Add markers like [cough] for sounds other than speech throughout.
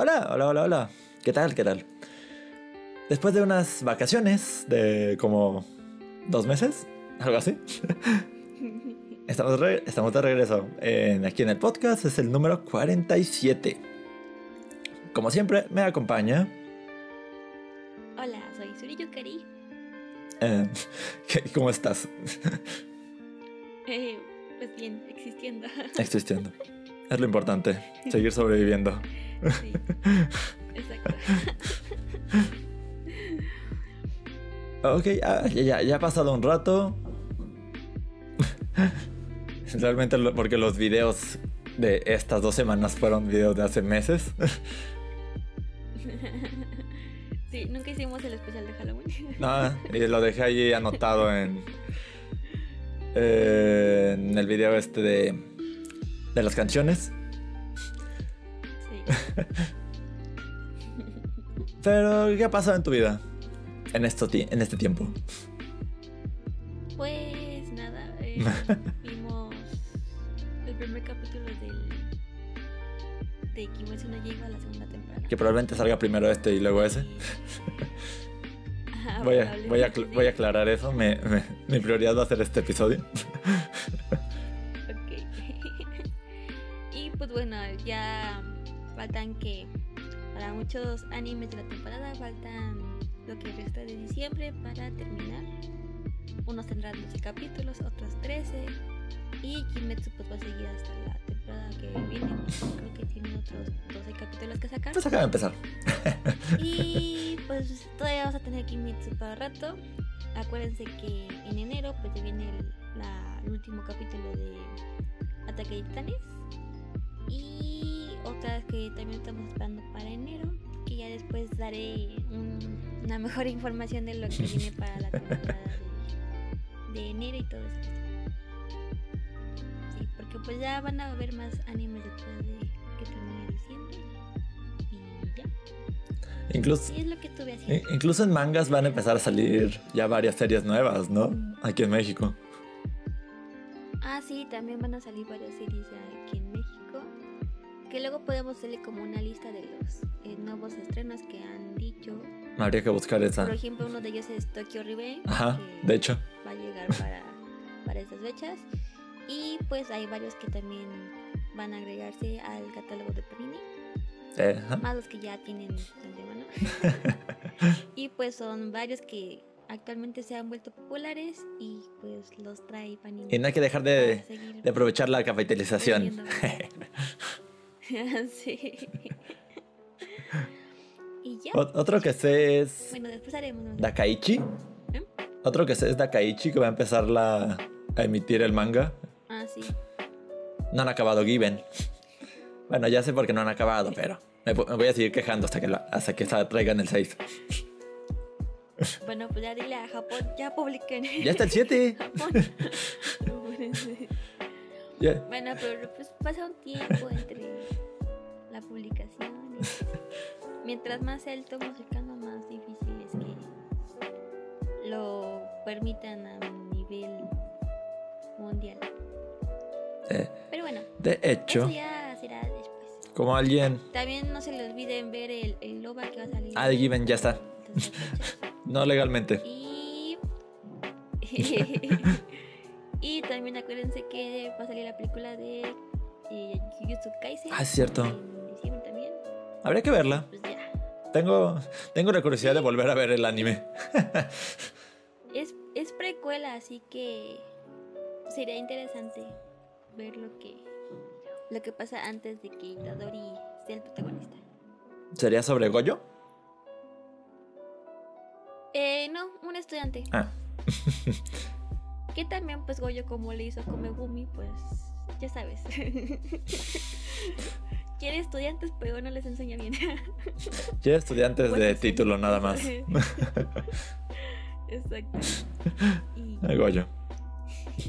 Hola, hola, hola, hola. ¿Qué tal? ¿Qué tal? Después de unas vacaciones de como dos meses, algo así. [laughs] Estamos, estamos de regreso en- aquí en el podcast, es el número 47. Como siempre, me acompaña. Hola, soy Suri Yukari. eh, [laughs] ¿Cómo estás? [laughs] Eh, pues bien, existiendo. Existiendo. Es lo importante, seguir sobreviviendo. Sí, exacto. [laughs] Ok, ah, ya, ya, ya ha pasado un rato. [laughs] Realmente lo- porque los videos de estas dos semanas fueron videos de hace meses. [laughs] Sí, nunca hicimos el especial de Halloween. No, y lo dejé ahí anotado en, eh, en el video este de, de las canciones. [laughs] Pero, ¿qué ha pasado en tu vida en, esto, en este tiempo? Pues nada, [laughs] eh, vimos el primer capítulo del de Kimetsu no Yaiba, la segunda temporada. Que probablemente salga primero este y luego ese. Ajá, [laughs] Voy a, voy a, voy a aclarar eso. Me- me- mi prioridad va a ser este episodio. Ok. y pues bueno, ya faltan que para muchos animes de la temporada faltan lo que resta de diciembre para terminar. Unos tendrán 12 capítulos, otros 13. Y Kimetsu pues va a seguir hasta la temporada que viene. Creo que tiene otros 12 capítulos que sacar. Pues acaba de empezar. Y pues todavía vamos a tener Kimetsu para rato. Acuérdense que en enero pues ya viene el, la- el último capítulo de Ataque de Titanes. Y otras que también estamos esperando para enero. Que ya después daré un- una mejor [laughs] información de lo que viene para la temporada de, de enero y todo eso. Sí, porque pues ya van a haber más animes después de que termine diciembre. Y ya. Incluso, Y es lo que estuve haciendo. i- incluso en mangas van a empezar a salir ya varias series nuevas, ¿no? Aquí en México. Ah, sí, también van a salir varias series ya aquí en. Que luego podemos hacerle como una lista de los eh, nuevos estrenos que han dicho. Habría que buscar esa. Por ejemplo, uno de ellos es Tokyo Revenge. Ajá, de hecho. Va a llegar para, para esas fechas. Y pues hay varios que también van a agregarse al catálogo de Panini. Ajá. Más los que ya tienen antemano. [laughs] y pues son varios que actualmente se han vuelto populares y pues los trae Panini. Y no hay que dejar de, de aprovechar la capitalización. [laughs] [laughs] sí. y ya. Ot- Otro que sé es Bueno, después haremos. ¿no? Dakaichi. ¿Eh? Otro que sé es Dakaichi que va a empezar la, a emitir el manga. Ah, sí. No han acabado Given. Bueno, ya sé por qué no han acabado, pero me, vo- me voy a seguir quejando hasta que, la- hasta que traigan el 6. Bueno, pues ya dile a Japón, ya publiquen. Ya está el 7. [laughs] Japón. [laughs] Bueno, pero pues pasa un tiempo entre la publicación. y- [laughs] Mientras más tomo cercano, más difícil es que lo permitan a nivel mundial. Eh, Pero bueno, de hecho, eso ya será después. como alguien... También no se le olviden ver el, el OVA que va a salir. Ah, de Given ya está. [laughs] No legalmente. Y. [laughs] y también acuérdense que va a salir la película de eh, Jujutsu Kaisen. Ah, es cierto. En. Habría que verla. Pues ya. Tengo, tengo la curiosidad de volver a ver el anime. Es, es precuela, así que sería interesante ver lo que, lo que pasa antes de que Itadori sea el protagonista. ¿Sería sobre Goyo? Eh, no, un estudiante. Ah. [laughs] Que también, pues, Goyo, como le hizo a Komegumi, pues, ya sabes. [laughs] Quiere estudiantes, pero no les enseña bien. [laughs] Ya estudiantes Pues de sí. título nada más. [laughs] Exacto. [laughs] Y Goyo.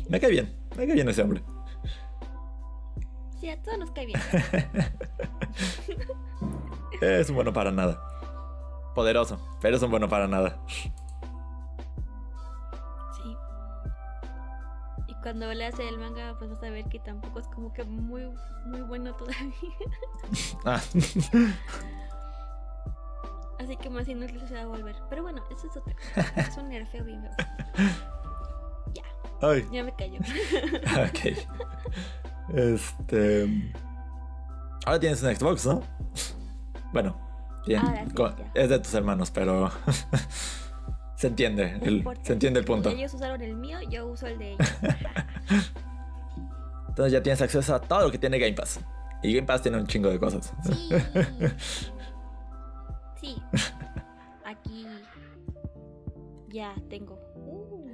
Me cae bien. Me cae bien ese hombre. sí, a todos nos cae bien. Es un bueno para nada. Poderoso, pero es un bueno para nada. Cuando leas el manga, pues vas a ver que tampoco es como que muy, muy bueno [laughs] todavía. Ah, Así que más no se va a volver. Pero bueno, eso es otra cosa. [laughs] Es un nerfeo bien feo. Ya, ay, ya me cayó. [laughs] ok. Este. Ahora tienes un Xbox, ¿no? Bueno, bien. Ahora sí, co- ya. es de tus hermanos, pero. Se entiende. El- se entiende el punto. Ellos usaron el mío, yo uso el de ellos. [laughs] Entonces ya tienes acceso a todo lo que tiene Game Pass. Y Game Pass tiene un chingo de cosas. Sí. [laughs] Sí. Aquí ya tengo. Uh,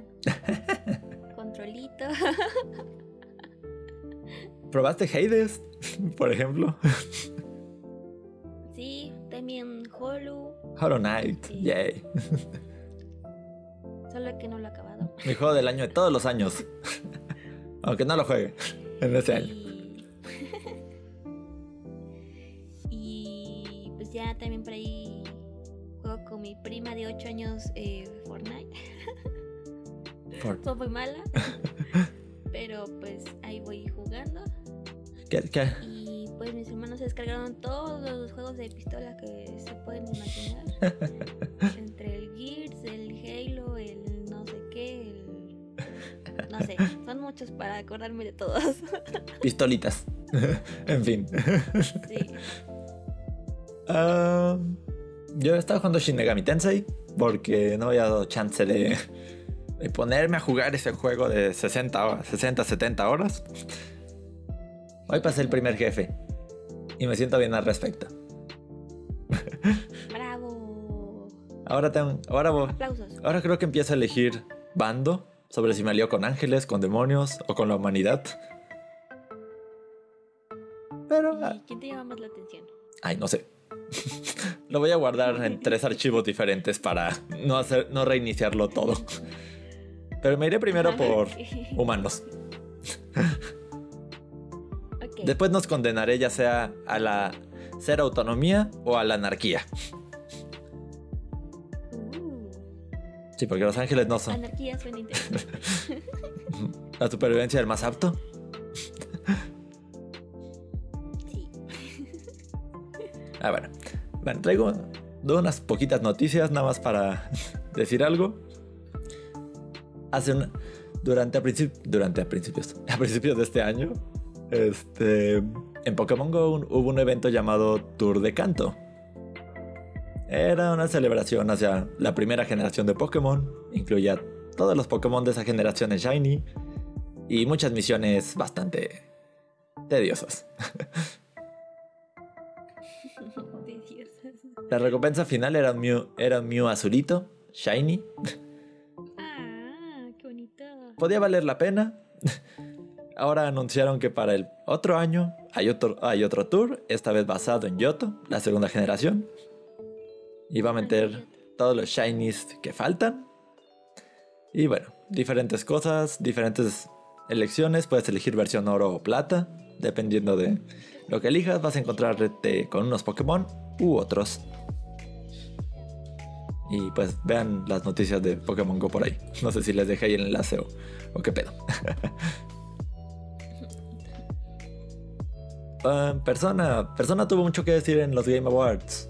controlito. [laughs] ¿Probaste Hades, por ejemplo? Sí, también Holo. Hollow Knight, Sí. yay. Solo que no lo he acabado. Mi juego del año de todos los años. [laughs] Aunque no lo juegue en este año. [laughs] Y... pues ya también por ahí juego con mi prima de 8 años eh, Fortnite. [laughs] Soy muy mala. Pero pues ahí voy jugando. ¿Qué, qué? Y pues mis hermanos se descargaron todos los juegos de pistola que se pueden imaginar. Entre el Gears, el muchos para acordarme de todos. [laughs] Pistolitas. [laughs] en fin. [laughs] Sí. Yo estaba jugando Shin Megami Tensei porque no había dado chance de, de ponerme a jugar ese juego de 60, horas, 60, 70 horas. Hoy pasé el primer jefe y me siento bien al respecto. Bravo. Ahora, tengo, ahora, Aplausos. ahora creo que empiezo a elegir bando sobre si me alío con ángeles, con demonios o con la humanidad. Pero, ah, ¿Y quién te llama más la atención? Ay, no sé. [laughs] Lo voy a guardar en [laughs] tres archivos diferentes para no hacer, no reiniciarlo todo. Pero me iré primero Ah, por [laughs] humanos. Después nos condenaré ya sea a la ser autonomía o a la anarquía. Sí, porque los ángeles no son anarquía suena interesante. [laughs] la supervivencia del más apto. Sí. Ah, bueno. Bueno, traigo unas poquitas noticias nada más para [laughs] decir algo. Hace un, durante a durante a principios [laughs] a principios de este año, este en Pokémon Go hubo un evento llamado Tour de Canto. Era una celebración hacia la primera generación de Pokémon, incluía todos los Pokémon de esa generación en Shiny y muchas misiones bastante [laughs] tediosas. La recompensa final era un Mew, era un Mew azulito, shiny. Ah, qué bonito. Podía valer la pena. Ahora anunciaron que para el otro año hay otro, hay otro tour, esta vez basado en Yoto, la segunda generación. Y va a meter todos los shinies que faltan. Y bueno, diferentes cosas, diferentes elecciones. Puedes elegir versión oro o plata. Dependiendo de lo que elijas, vas a encontrarte con unos Pokémon u otros. Y pues vean las noticias de Pokémon Go por ahí. No sé si les dejé ahí el enlace o, qué pedo. [laughs] Ah, persona, persona tuvo mucho que decir en los Game Awards.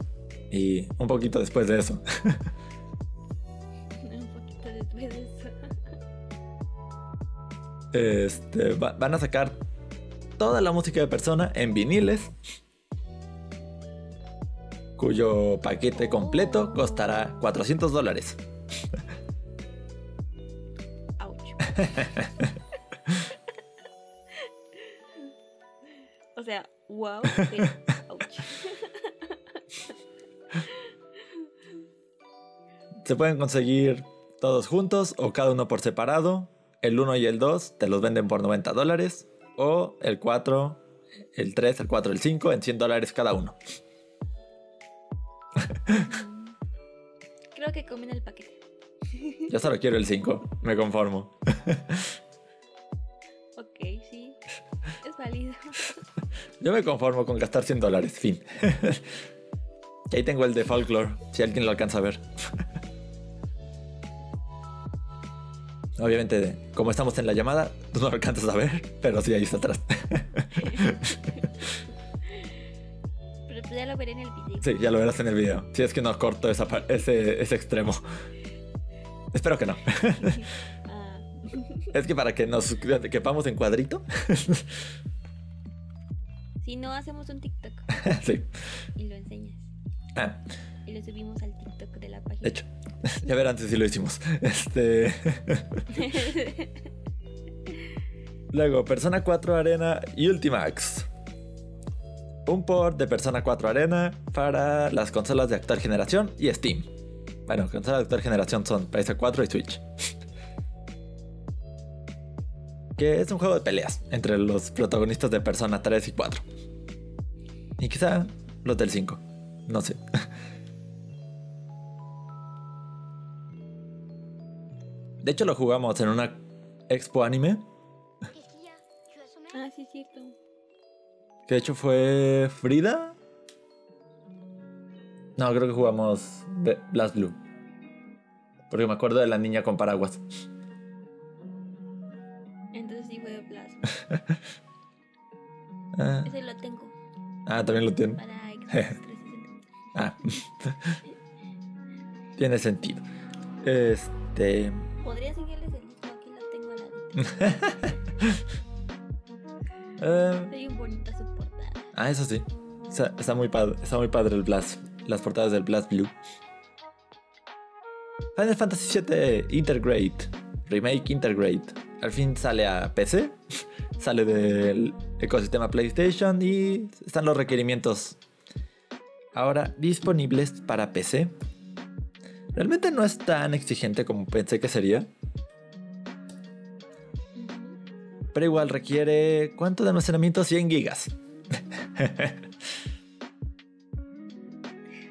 Y un poquito después de eso. [laughs] Un poquito después de eso. Este, va- van a sacar toda la música de persona en viniles. Cuyo paquete completo costará 400 dólares. [laughs] [laughs] O sea, wow, Se pueden conseguir todos juntos o cada uno por separado. El 1 y el 2 te los venden por 90 dólares. O el 4, el 3, el 4, el 5 en 100 dólares cada uno. Creo que combina el paquete. Yo solo quiero el 5, me conformo. Ok, sí. Es válido. Yo me conformo con gastar 100 dólares, fin. y ahí tengo el de Folklore, si alguien lo alcanza a ver. Obviamente, como estamos en la llamada, tú no alcanzas a ver, pero sí ahí está atrás. [laughs] Pero pues ya lo veré en el video. Sí, ya lo verás en el video. Si es que no corto esa ese, ese extremo. Espero que no. [laughs] Ah, Es que para que nos quepamos en cuadrito. [laughs] si no, hacemos un TikTok sí. y lo enseñas. Ah, Y lo subimos al TikTok de la de página. hecho. Ya verán si lo hicimos. Este. Luego, Persona 4 Arena y Ultimax. Un port de Persona 4 Arena para las consolas de actual generación y Steam. Bueno, consolas de actual generación son PS4 y Switch. Que es un juego de peleas entre los protagonistas de Persona 3 y 4. Y quizá los del 5. No sé. De hecho, lo jugamos en una expo anime. ah, sí, es cierto. Que de hecho fue Frida. No, creo que jugamos Blast Blue. Porque me acuerdo de la niña con paraguas. Entonces sí fue Plasma. [laughs] Ah, Ese lo tengo ah, también lo tiene. para [laughs] Xbox 360. Ah. [laughs] tiene sentido. Este. Podría seguirles el disco, aquí lo tengo al ladito. [laughs] eh, Hay un bonita su portada. ah, eso sí. Está, está muy padre, está muy padre el Blast. Las portadas del Blast Blue. Final Fantasy VII Intergrade. Remake Intergrade. Al fin sale a PC. [laughs] Sale del ecosistema PlayStation y están los requerimientos ahora disponibles para PC. Realmente no es tan exigente como pensé que sería. Pero igual requiere. ¿Cuánto de almacenamiento? 100 gigas. [laughs]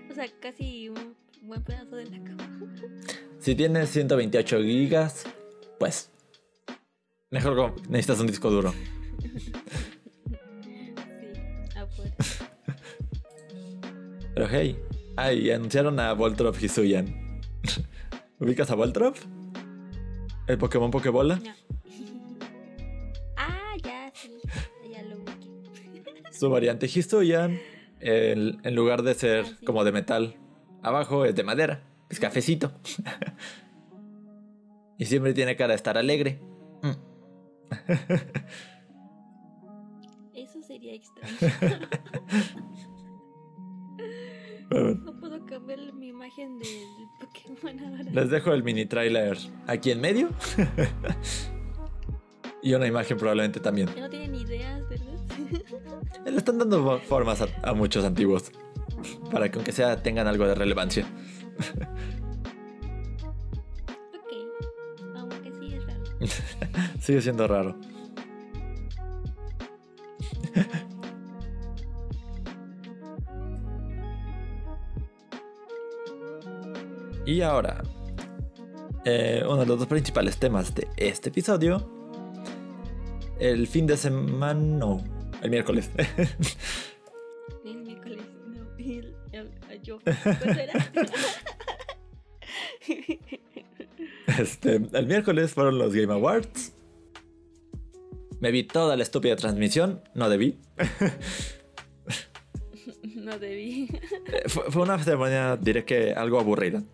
O sea, casi un buen pedazo de la cama. [laughs] Si tienes 128 gigas, pues. Mejor necesitas un disco duro. [laughs] Pero hey. Ay, anunciaron a Voltrop Hisuian. ¿Ubicas a Voltrop? ¿El Pokémon Pokébola? No. [laughs] ah, ya, sí. Ya lo ubiqué. [laughs] Su variante Hisuian, el- en lugar de ser Ah, sí. como de metal, abajo es de madera, es cafecito. [laughs] y siempre tiene cara de estar alegre. Eso sería extraño. Imagen del Pokémon ahora. Les dejo el mini trailer aquí en medio. y una imagen probablemente también. Ya no tienen ideas, ¿verdad? Le están dando formas a, a muchos antiguos. Para que aunque sea tengan algo de relevancia. ok. Aunque sí es raro. [laughs] Sigue siendo raro. [laughs] y ahora, eh, uno de los dos principales temas de este episodio. El fin de semana, no, el miércoles. [laughs] El miércoles, no. El, el, el- yo. [laughs] Este, el miércoles fueron los Game Awards. Me vi toda la estúpida transmisión, no debí. [laughs] no debí. Eh, Fue, fue una ceremonia, diré que algo aburrida. [laughs]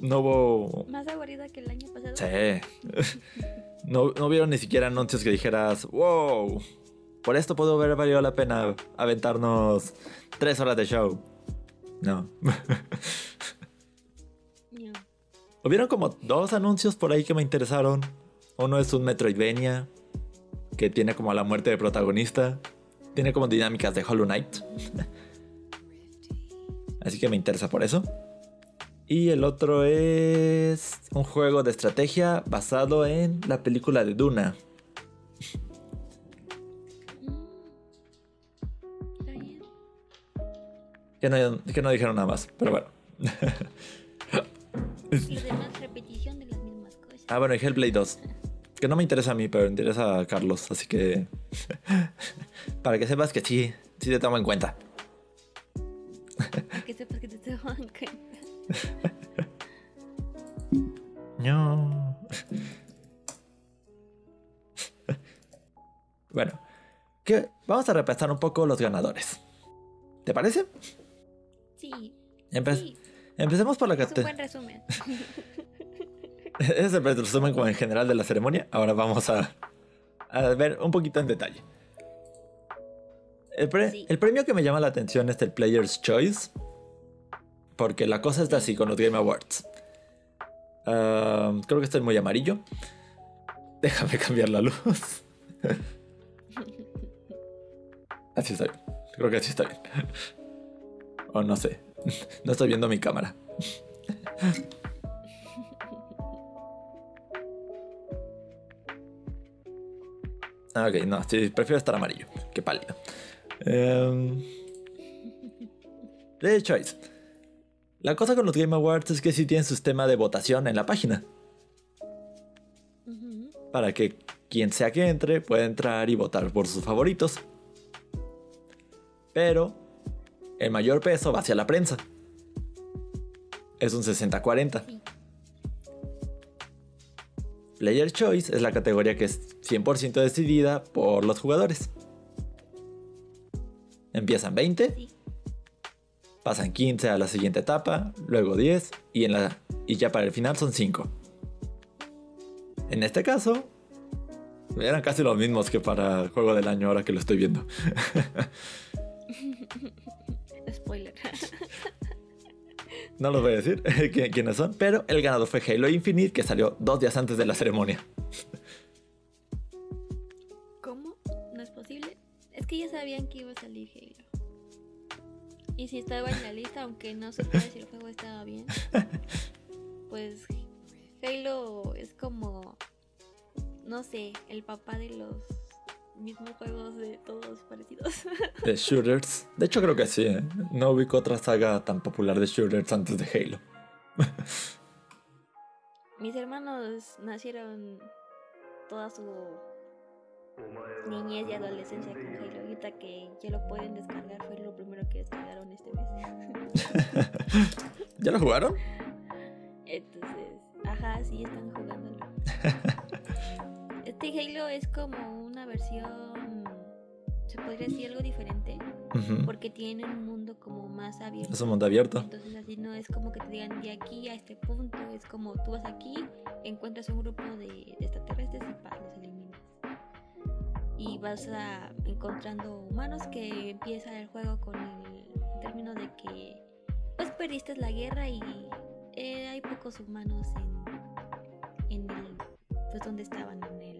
No hubo. Más aburrida que el año pasado. Sí. No, no vieron ni siquiera anuncios que dijeras, wow, por esto pudo haber valido la pena aventarnos tres horas de show. No. No. Hubieron como dos anuncios por ahí que me interesaron. Uno es un Metroidvania, que tiene como la muerte de protagonista. Tiene como dinámicas de Hollow Knight. Así que me interesa por eso. Y el otro es un juego de estrategia basado en la película de Duna. Que no, que no dijeron nada más, pero bueno. Los demás repetición de las mismas cosas. Ah, bueno, y Hellblade 2. Que no me interesa a mí, pero interesa a Carlos. Así que. [laughs] Para que sepas que sí, sí te tomo en cuenta. Para que sepas que te toman en cuenta. [laughs] No. bueno, vamos a repasar un poco los ganadores. ¿Te parece? Sí. Empe- sí. Empecemos por la Es un categoría. buen resumen. [laughs] Ese es el resumen como en general de la ceremonia. Ahora vamos a, a ver un poquito en detalle. El, pre- Sí. el premio que me llama la atención es el Player's Choice. Porque la cosa está así con los Game Awards. Ah, creo que estoy muy amarillo. Déjame cambiar la luz. [laughs] así está bien. Creo que así está bien. O no sé. No estoy viendo mi cámara. Ah, ok, no, sí, prefiero estar amarillo que pálido. Em, Player Choice. La cosa con los Game Awards es que sí tienen sistema de votación en la página. Para que quien sea que entre pueda entrar y votar por sus favoritos. Pero el mayor peso va hacia la prensa. Es un 60-40. Player Choice es la categoría que es 100% decidida por los jugadores. Empiezan 20, Sí. pasan 15 a la siguiente etapa, luego 10 y, en la, y ya para el final son 5. En este caso, eran casi los mismos que para el juego del año ahora que lo estoy viendo. [laughs] Spoiler. [laughs] No los voy a decir [laughs] qui- quiénes son, pero el ganador fue Halo Infinite que salió dos días antes de la ceremonia. ¿Cómo? ¿No es posible? Es que ya sabían que iba a salir Halo. Y si estaba en la lista, aunque no supiera si el juego estaba bien, [laughs] pues Halo es como, no sé, el papá de los mismos juegos de todos parecidos. [laughs] De shooters. De hecho creo que sí. ¿eh? No ubico otra saga tan popular de shooters antes de Halo. [laughs] Mis hermanos nacieron toda su niñez y adolescencia con Halo. Ahorita que ya lo pueden descargar, fue lo primero que descargaron este mes. [laughs] ¿Ya lo jugaron? Entonces, ajá, sí están jugándolo. Este Halo es como una versión, se podría decir algo diferente, porque tiene un mundo como más abierto. Es un mundo abierto. Entonces así no es como que te digan de aquí a este punto, es como tú vas aquí, encuentras un grupo de, de extraterrestres y pa, los eliminas. Y vas a, encontrando humanos que empieza el juego con el término de que pues perdiste la guerra y eh, hay pocos humanos en, en el, pues donde estaban en el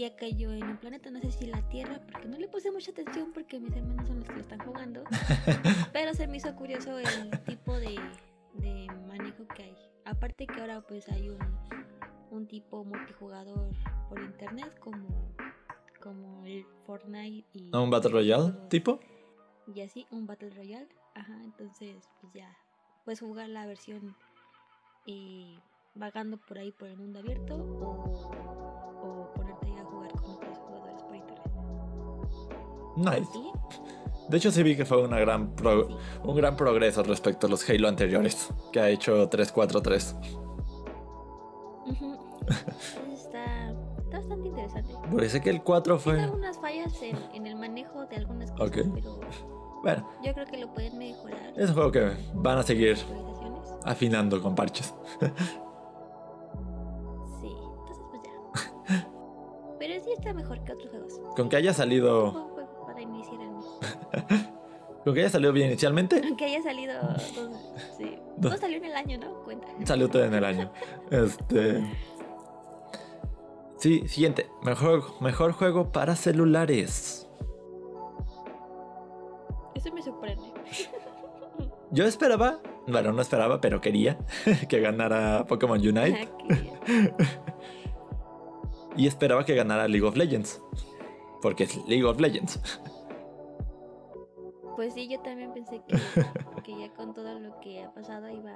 ya cayó en un planeta, no sé si la Tierra, porque no le puse mucha atención porque mis hermanos son los que lo están jugando. [laughs] Pero se me hizo curioso el tipo de, de manejo que hay. Aparte que ahora pues hay un, un tipo multijugador por internet como, como el Fortnite y... ¿Un Battle Royale tipo? Y así, un Battle Royale. Ajá, entonces pues ya puedes jugar la versión eh, vagando por ahí por el mundo abierto o, ahí Nice. De hecho sí vi que fue una gran pro- un gran progreso respecto a los Halo anteriores. Que ha hecho 343. Ujú. Entonces [laughs] está, está bastante interesante. Parece que el 4 Tiene fue... algunas fallas en, en el manejo de algunas cosas, Ok. pero Bueno, yo creo que lo pueden mejorar. es un juego que van a seguir afinando con parches. Sí, entonces pues ya. [laughs] Pero sí está mejor que otros juegos. Con que haya salido... Con que haya salido bien inicialmente. Aunque haya salido. dos- sí. No salió en el año, ¿no? Cuenta. Salió todo en el año. Este. Sí, siguiente. Mejor, mejor juego para celulares. Eso me sorprende. Yo esperaba, bueno, no esperaba, pero quería [laughs] que ganara Pokémon Unite. Que- Y esperaba que ganara League of Legends. Porque es League of Legends. Pues sí, yo también pensé que, [laughs] que ya con todo lo que ha pasado iba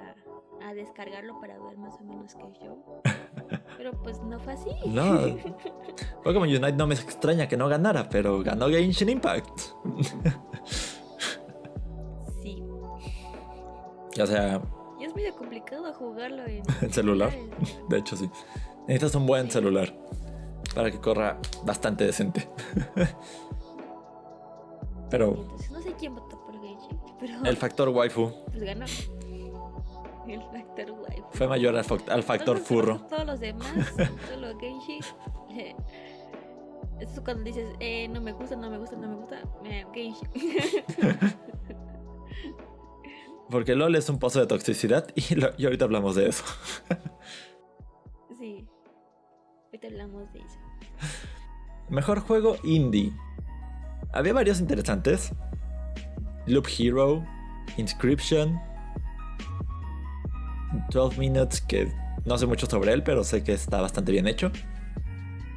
a descargarlo para ver más o menos qué show. Pero pues no fue así. No. [laughs] Pokémon Unite no me extraña que no ganara, pero ganó Genshin Impact. Sí. O sea, Y es medio complicado jugarlo en, ¿En celular? De hecho, sí. Necesitas un buen celular para que corra bastante decente. Pero Entonces, sé quién votó por Genshin, pero el factor waifu pues ganó. El factor waifu. fue mayor al, al factor Todos- furro. Todos los demás, [laughs] solo Genshin. eh, Eso es cuando dices, eh, no me gusta, no me gusta, no me gusta. eh. [laughs] Porque LOL es un pozo de toxicidad y, lo- y ahorita hablamos de eso. [laughs] sí. Ahorita hablamos de eso. Mejor juego indie. Había varios interesantes. Loop Hero, Inscription, 12 Minutes, que no sé mucho sobre él, pero sé que está bastante bien hecho.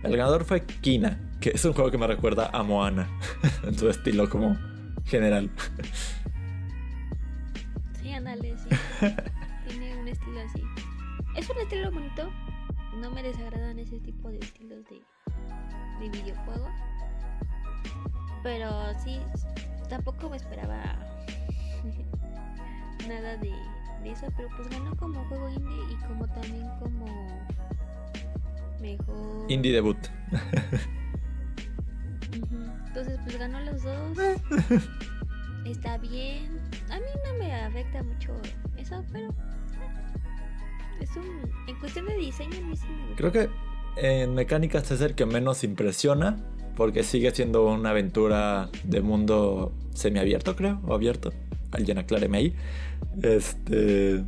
El ganador fue Kina, que es un juego que me recuerda a Moana, [laughs] en su estilo como general. Sí, ándale, sí. [laughs] Tiene un estilo así. Es un estilo bonito. No me desagradan ese tipo de estilos de, de videojuego. Pero sí, tampoco me esperaba [laughs] nada de, de eso. Pero pues ganó como juego indie y como también como mejor. Indie debut. Entonces, pues ganó los dos. [laughs] Está bien. A mí no me afecta mucho eso, pero. Es un. En cuestión de diseño, a mí sí me gusta. Creo que en mecánicas es el que menos impresiona, porque sigue siendo una aventura de mundo semiabierto, creo, o abierto. Alguien acláreme ahí. Este.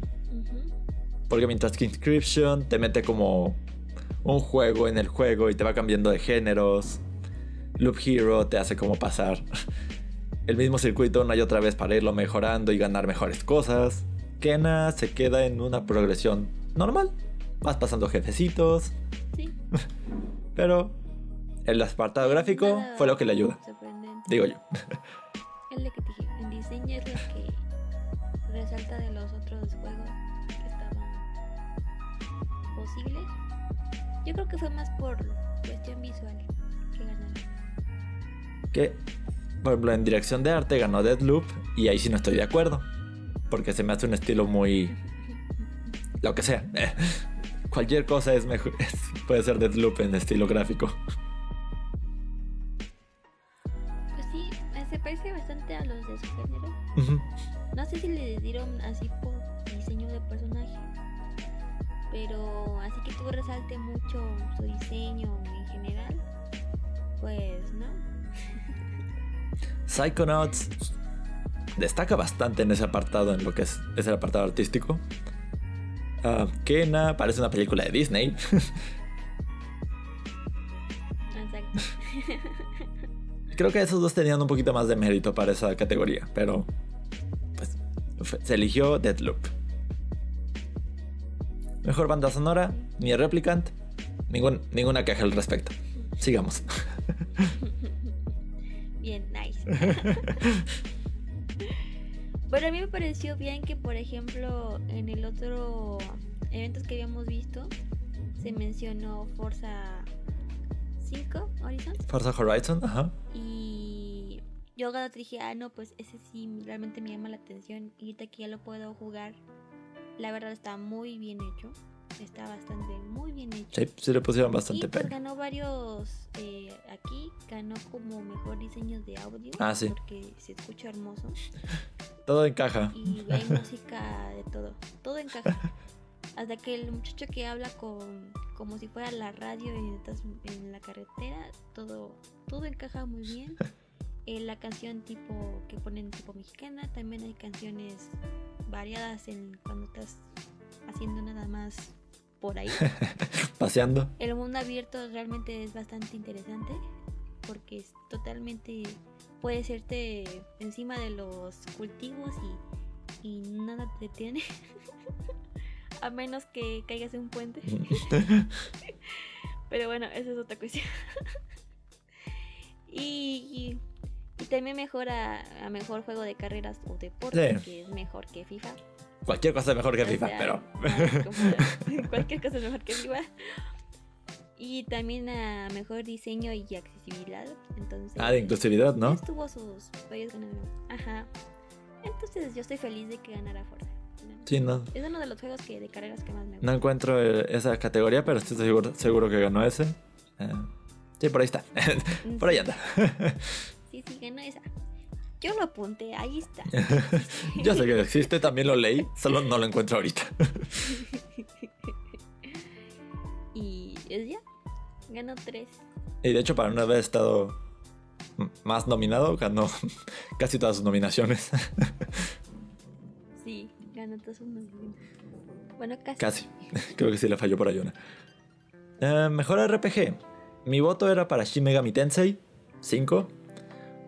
Porque mientras que Inscription te mete como un juego en el juego y te va cambiando de géneros. Loop Hero te hace como pasar [laughs] el mismo circuito una y otra vez para irlo mejorando y ganar mejores cosas. Kena se queda en una progresión normal. Vas pasando jefecitos, Sí. [laughs] pero el apartado gráfico Nada fue lo que le ayuda, digo yo. [laughs] Es lo que te dije. En diseño es lo que resalta de los otros juegos que estaban posibles. Yo creo que fue más por cuestión visual que ganaron. Que, por ejemplo, en dirección de arte ganó Deadloop y ahí sí no estoy de acuerdo. Porque se me hace un estilo muy... Lo que sea. [laughs] Cualquier cosa es mejor. [laughs] puede ser Deadloop en estilo gráfico. Se parece bastante a los de su género. No sé si le dieron así por diseño de personaje, pero así que tú resalte mucho su diseño en general, pues no. [laughs] Psychonauts destaca bastante en ese apartado, en lo que es, es el apartado artístico. Ah, Kena parece una película de Disney. [laughs] Exacto. [laughs] Creo que esos dos tenían un poquito más de mérito para esa categoría, pero pues se eligió Deadloop. Mejor banda sonora, ni Replicant, ninguna queja al respecto. Sigamos. [laughs] Bien, nice. [laughs] bueno, a mí me pareció bien que, por ejemplo, en el otro eventos que habíamos visto, se mencionó Forza 5 Horizon. Forza Horizon, ajá. Y yo cuando te dije, ah, no, pues ese sí realmente me llama la atención. Y ahorita que ya lo puedo jugar, la verdad está muy bien hecho. Está bastante, muy bien hecho. Sí, sí le pusieron Y bastante pues pega. ganó varios eh, aquí, ganó como mejor diseño de audio. Ah, sí. Porque se escucha hermoso. [laughs] Todo encaja. Y hay música de todo. Todo encaja. [laughs] Hasta que el muchacho que habla con como si fuera la radio y estás en la carretera, todo, todo encaja muy bien. [laughs] Eh, la canción tipo que ponen tipo mexicana, también hay canciones variadas en cuando estás haciendo nada más por ahí. [laughs] Paseando. El mundo abierto realmente es bastante interesante porque es totalmente puedes irte encima de los cultivos y, y nada te detiene. [laughs] [laughs] A menos que caigas en un puente. [laughs] Pero bueno, esa es otra cuestión. y, y también mejora a mejor juego de carreras o deporte, Sí. que es mejor que FIFA. Cualquier cosa es mejor que O FIFA, sea, pero. [laughs] Cualquier cosa es mejor que FIFA. Y también a mejor diseño y accesibilidad. Entonces. Ah, de inclusividad, ¿no? Estuvo sus varios ganadores. Ajá. Entonces yo estoy feliz de que ganara Forza. Sí, no. Es uno de los juegos que, de carreras que más me No gusta. encuentro eh, esa categoría, pero estoy seguro, seguro que ganó ese. Eh, sí, por ahí está. [laughs] por ahí anda. Sí, sí, ganó esa. Yo lo apunté, ahí está. [laughs] Yo sé que existe, también lo leí, solo no lo encuentro ahorita. [laughs] y es ya. Ganó tres. Y de hecho, para no haber estado más nominado, ganó casi todas sus nominaciones. Bueno, casi. Casi. [laughs] Creo que sí le falló por ahí una. Eh, mejor RPG. Mi voto era para Shin Megami Tensei 5.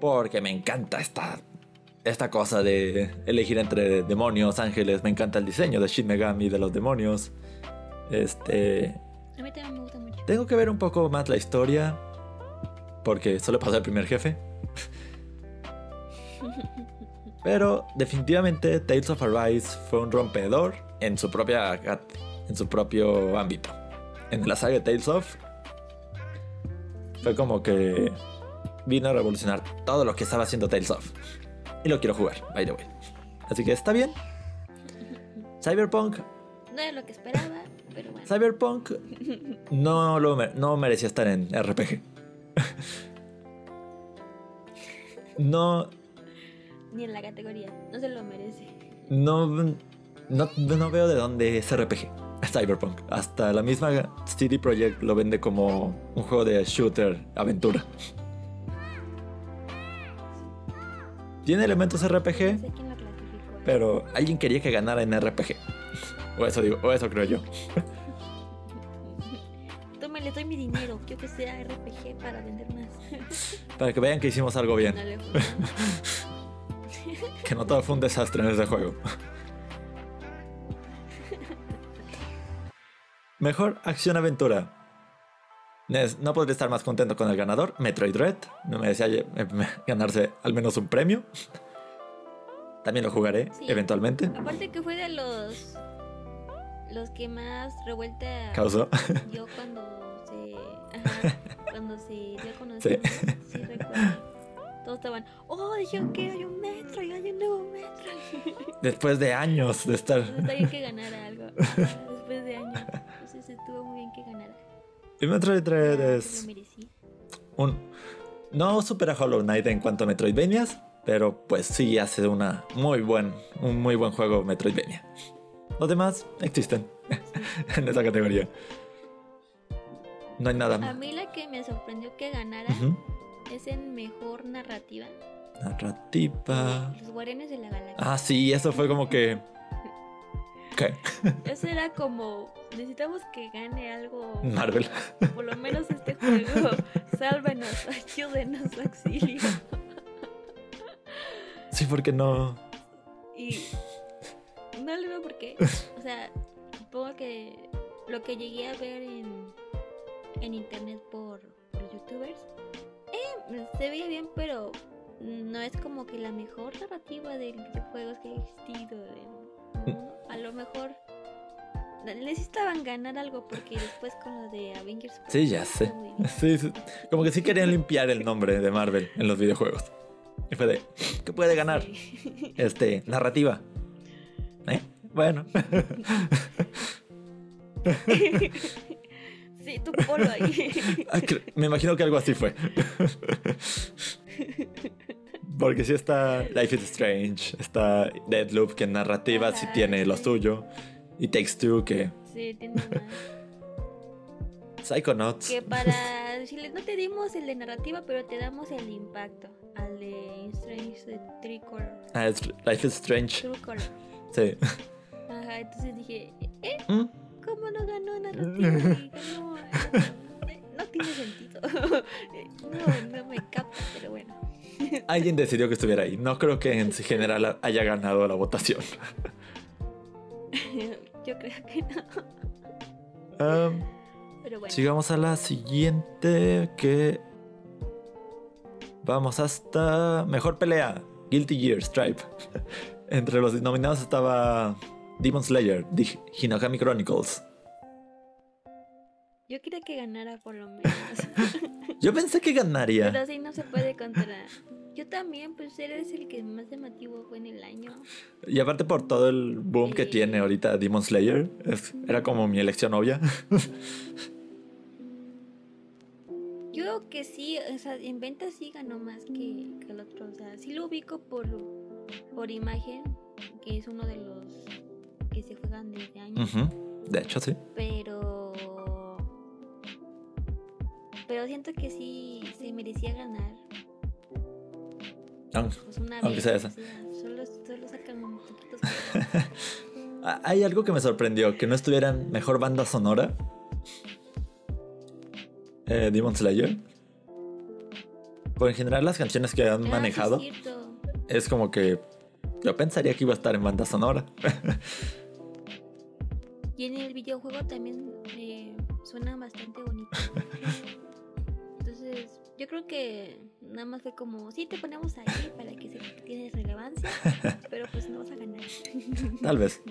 Porque me encanta esta, esta cosa de elegir entre demonios, ángeles. Me encanta el diseño de Shin Megami, de los demonios. Este. A mí también me gusta mucho. Tengo que ver un poco más la historia. Porque solo pasó el primer jefe. [laughs] Pero definitivamente Tales of Arise fue un rompedor en su propia en su propio ámbito. En la saga de Tales of fue como que vino a revolucionar todo lo que estaba haciendo Tales of. Y lo quiero jugar, by the way. Así que está bien. Cyberpunk, No era lo que esperaba, pero bueno. Cyberpunk no lo no merecía estar en RPG. [laughs] No Ni en la categoría. No se lo merece. no, no, no veo de dónde es RPG. Cyberpunk. Hasta la misma CD Projekt lo vende como un juego de shooter aventura. Tiene elementos RPG, pero alguien quería que ganara en RPG. O eso digo, o eso creo yo. Toma, le doy mi dinero. Quiero que sea RPG para vender más. Para que vean que hicimos algo bien. No funcionó. Que no todo fue un desastre en ese juego. [laughs] Mejor acción-aventura. Nes- No podría estar más contento con el ganador, Metroid Dread. No me decía ganarse al menos un premio. También lo jugaré Sí. eventualmente. Aparte que fue de los los que más revuelta Causó. dio cuando se ajá, cuando se dio a conocer. ¿no? [laughs] Sí, recuerdo. Todos estaban, oh, dijeron que hay un metro y hay un nuevo metro. [laughs] Después de años de estar. Entonces está bien que ganara algo. [laughs] Después de años. Entonces estuvo muy bien que ganara. Y Metroid Dread Ya, es un. No supera Hollow Knight en cuanto a Metroidvanias, pero pues sí hace una muy buen, un muy buen juego Metroidvania. Los demás existen [laughs] en esa categoría. No hay nada A más. mí la que me sorprendió que ganara Ujú. Es en mejor narrativa. Narrativa. Los Guardianes de la Galaxia. Ah, sí, eso fue como que. ¿Qué? [laughs] Eso era como, necesitamos que gane algo. Marvel. Por lo menos este juego. Sálvanos, ayúdenos, auxilio. Sí, porque no. Y no le veo por qué. O sea, supongo que lo que llegué a ver en, en internet por, por youtubers, se veía bien, pero no es como que la mejor narrativa de videojuegos que ha existido. ¿no? A lo mejor necesitaban ganar algo porque después con lo de Avengers. Sí, ya sé. Sí, sí. Como que sí querían limpiar el nombre de Marvel en los videojuegos. Y fue de. ¿Qué puede ganar? Sí. [laughs] Este, narrativa. ¿Eh? Bueno. [laughs] Sí, tu polo ahí. [laughs] Ah, Me imagino que algo así fue. [laughs] Porque sí está Life is Strange, está Deadloop, que en narrativa sí Ajá, tiene lo sí. suyo. Y Takes Two, que Sí, tiene más. Psychonauts. Que para [laughs] decirles, no te dimos el de narrativa, pero te damos el impacto. Al de Strange de Tricolor. Ah, Life is Strange. Tricolor. Sí. Ajá, entonces dije, ¿eh? ¿Mm? ¿Cómo no ganó narrativa? Ganó, no tiene sentido. [laughs] No, no me capta, pero bueno. Alguien decidió que estuviera ahí. No creo que en [laughs] general haya ganado la votación. Yo creo que no. Um, Pero bueno. Sigamos a la siguiente que vamos hasta mejor pelea Guilty Gear Stripe. [laughs] Entre los nominados estaba Demon Slayer, The Hinokami Chronicles. Yo quería que ganara por lo menos. [laughs] Yo pensé que ganaría. Pero así no se puede contra. Yo también, pues eres el que más llamativo fue en el año. Y aparte por todo el boom que tiene ahorita Demon Slayer, es- era como mi elección obvia. [laughs] Yo creo que sí, o sea, en ventas sí ganó más que, que el otro. O sea, sí lo ubico por, por imagen, que es uno de los que se juegan desde años. De hecho, sí. Pero. Pero siento que sí se merecía ganar. Aun- Pues una Aunque vez. sea esa. solo, solo sacan un poquitos [laughs] juegos. Ah, Hay algo que me sorprendió, que no estuviera en mejor banda sonora. Eh, Demon Slayer. Por en general las canciones que han Ah, sí, manejado es como que yo pensaría que iba a estar en banda sonora. [laughs] Y en el videojuego también eh, suena bastante bonito. [laughs] Entonces, yo creo que nada más fue como, sí, te ponemos ahí para que se tiene relevancia, [laughs] pero pues no vas a ganar. [laughs] Tal vez.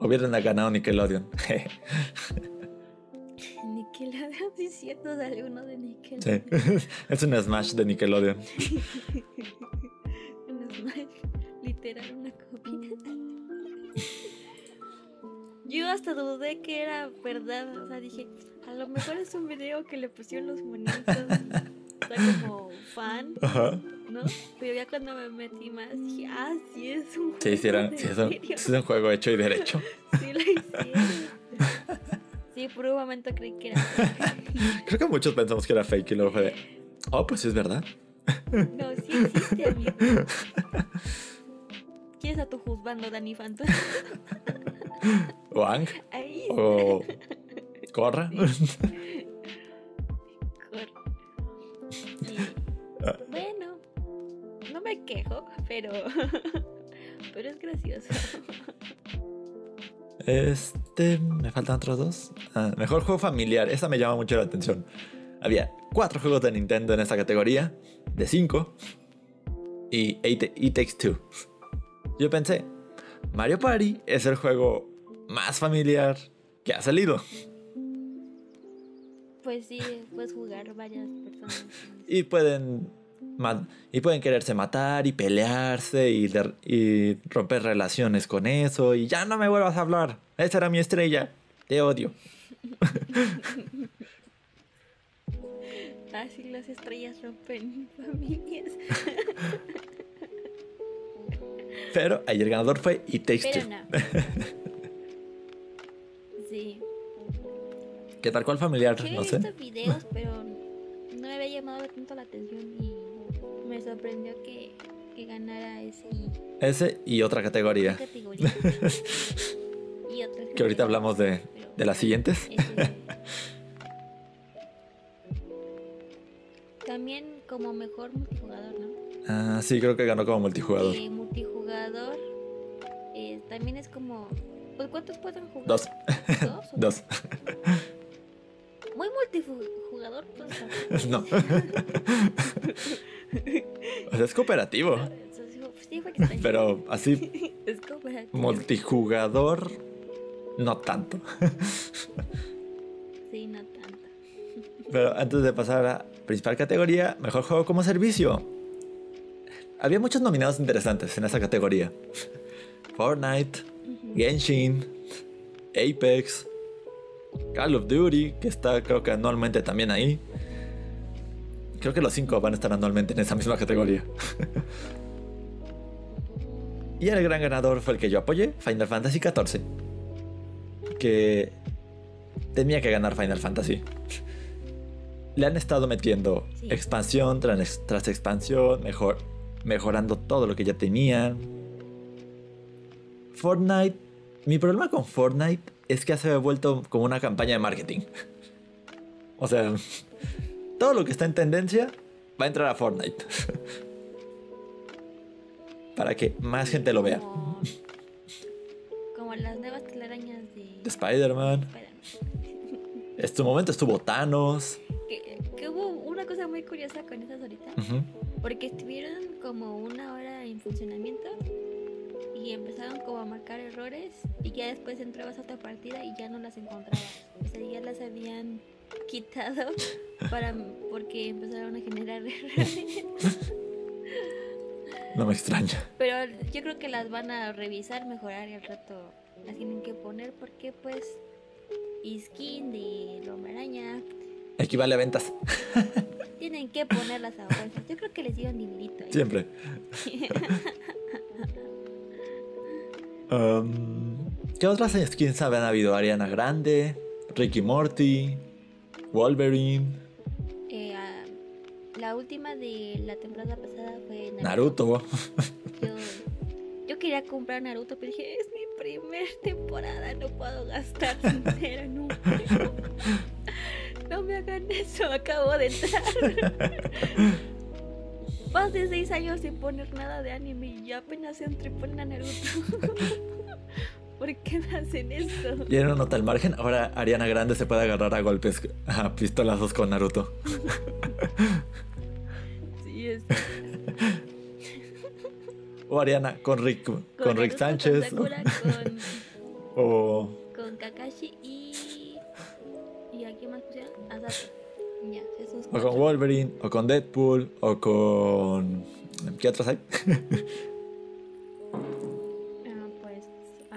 Hubieran ganado Nickelodeon. Nickelodeon, sí cierto, sale uno de sí. Nickelodeon. Es un Smash de Nickelodeon. Un Smash, literal, una copia. Yo hasta dudé que era verdad, o sea, dije, a lo mejor es un video que le pusieron los monitos, está como fan, Ajá. ¿no? Pero ya cuando me metí más dije, ah, sí es un Sí, sí, era- juego sí, es un, es un juego hecho y derecho. Sí lo hicieron. Sí, por un momento creí que era fake. Creo que muchos pensamos que era fake y luego fue de, oh, pues sí es verdad. No, sí existe, amigo. ¿Quién es a tu juzgando, Dani Phantom? [laughs] O Ang, o Corra. [laughs] Bueno, no me quejo, pero. [laughs] Pero es gracioso. Este, me faltan otros dos. Ah, mejor juego familiar, esa me llama mucho la atención. Había cuatro juegos de Nintendo en esta categoría, de cinco, y It Takes Two. Yo pensé, Mario Party es el juego más familiar que ha salido. Pues sí, puedes jugar varias personas. Y pueden, y pueden quererse matar y pelearse y, de- y romper relaciones con eso. Y ya no me vuelvas a hablar. Esa era mi estrella. Te odio. [laughs] Así las estrellas rompen familias. [laughs] Pero ahí el ganador fue It Takes Pero Two. no. [laughs] Sí. ¿Qué tal cual familiar? Yo No he sé. visto videos, pero no me había llamado tanto la atención y me sorprendió que, que ganara ese Ese y otra categoría. categoría. [laughs] y otras Que ahorita hablamos de, de las siguientes. ese- También como mejor multijugador, ¿no? Ah, sí, creo que ganó como multijugador. Eh, multijugador también es como... Pues ¿cuántos pueden jugar? Dos. ¿Dos? [laughs] Dos. Muy multijugador, pues. No. [laughs] O sea, es cooperativo. Extraño. Pero así, [laughs] Es cooperativo. multijugador, no tanto. Sí, no tanto. Pero antes de pasar a la principal categoría, mejor juego como servicio. Había muchos nominados interesantes en esa categoría. Fortnite, Genshin, Apex, Call of Duty, que está creo que anualmente también ahí. Creo que los cinco van a estar anualmente en esa misma categoría. [laughs] y el gran ganador fue el que yo apoyé, Final Fantasy XIV. Que tenía que ganar Final Fantasy. Le han estado metiendo Sí. expansión tras, tras expansión, mejor, mejorando todo lo que ya tenían. Fortnite. Mi problema con Fortnite es que se ha vuelto como una campaña de marketing. O sea, todo lo que está en tendencia va a entrar a Fortnite. Para que más gente lo vea. Como, como las nuevas telarañas de De Spider-Man. Spider-Man. En su momento estuvo Thanos. Que, que hubo una cosa muy curiosa con esas ahorita. Ujú. Porque estuvieron como una hora en funcionamiento. Y empezaron como a marcar errores y ya después entrabas a otra partida y ya no las encontrabas. O sea, ya las habían quitado [laughs] para porque empezaron a generar errores. [laughs] No me extraña. Pero yo creo que las van a revisar, mejorar y al rato las tienen que poner porque pues y skin de Hombre Araña Equivale a ventas. tienen que ponerlas a fuerza. Yo creo que les dieron dinerito. ahí. Siempre. [laughs] Um, ¿Qué otras skins habían habido? Ariana Grande, Ricky Morty, Wolverine, Eh, ah, la última de la temporada pasada fue Naruto. Yo, [laughs] yo quería comprar Naruto, pero dije, es mi primer temporada, no puedo gastar [laughs] dinero en un juego. [laughs] No me hagan eso, acabo de entrar. De seis años sin poner nada de anime y ya apenas entré a Naruto. [laughs] ¿Por qué me hacen esto? Y en una nota al margen, ahora Ariana Grande se puede agarrar a golpes, a pistolazos con Naruto. [laughs] Sí, es. O Ariana con Rick, con, Rick Naruto, Sánchez. Con Sakura, con, [laughs] O con Kakashi y. ¿Y a quién más pusieron? A Sato. Ya, O con Wolverine, o con Deadpool, o con. ¿Qué otros hay? [laughs] Ah, pues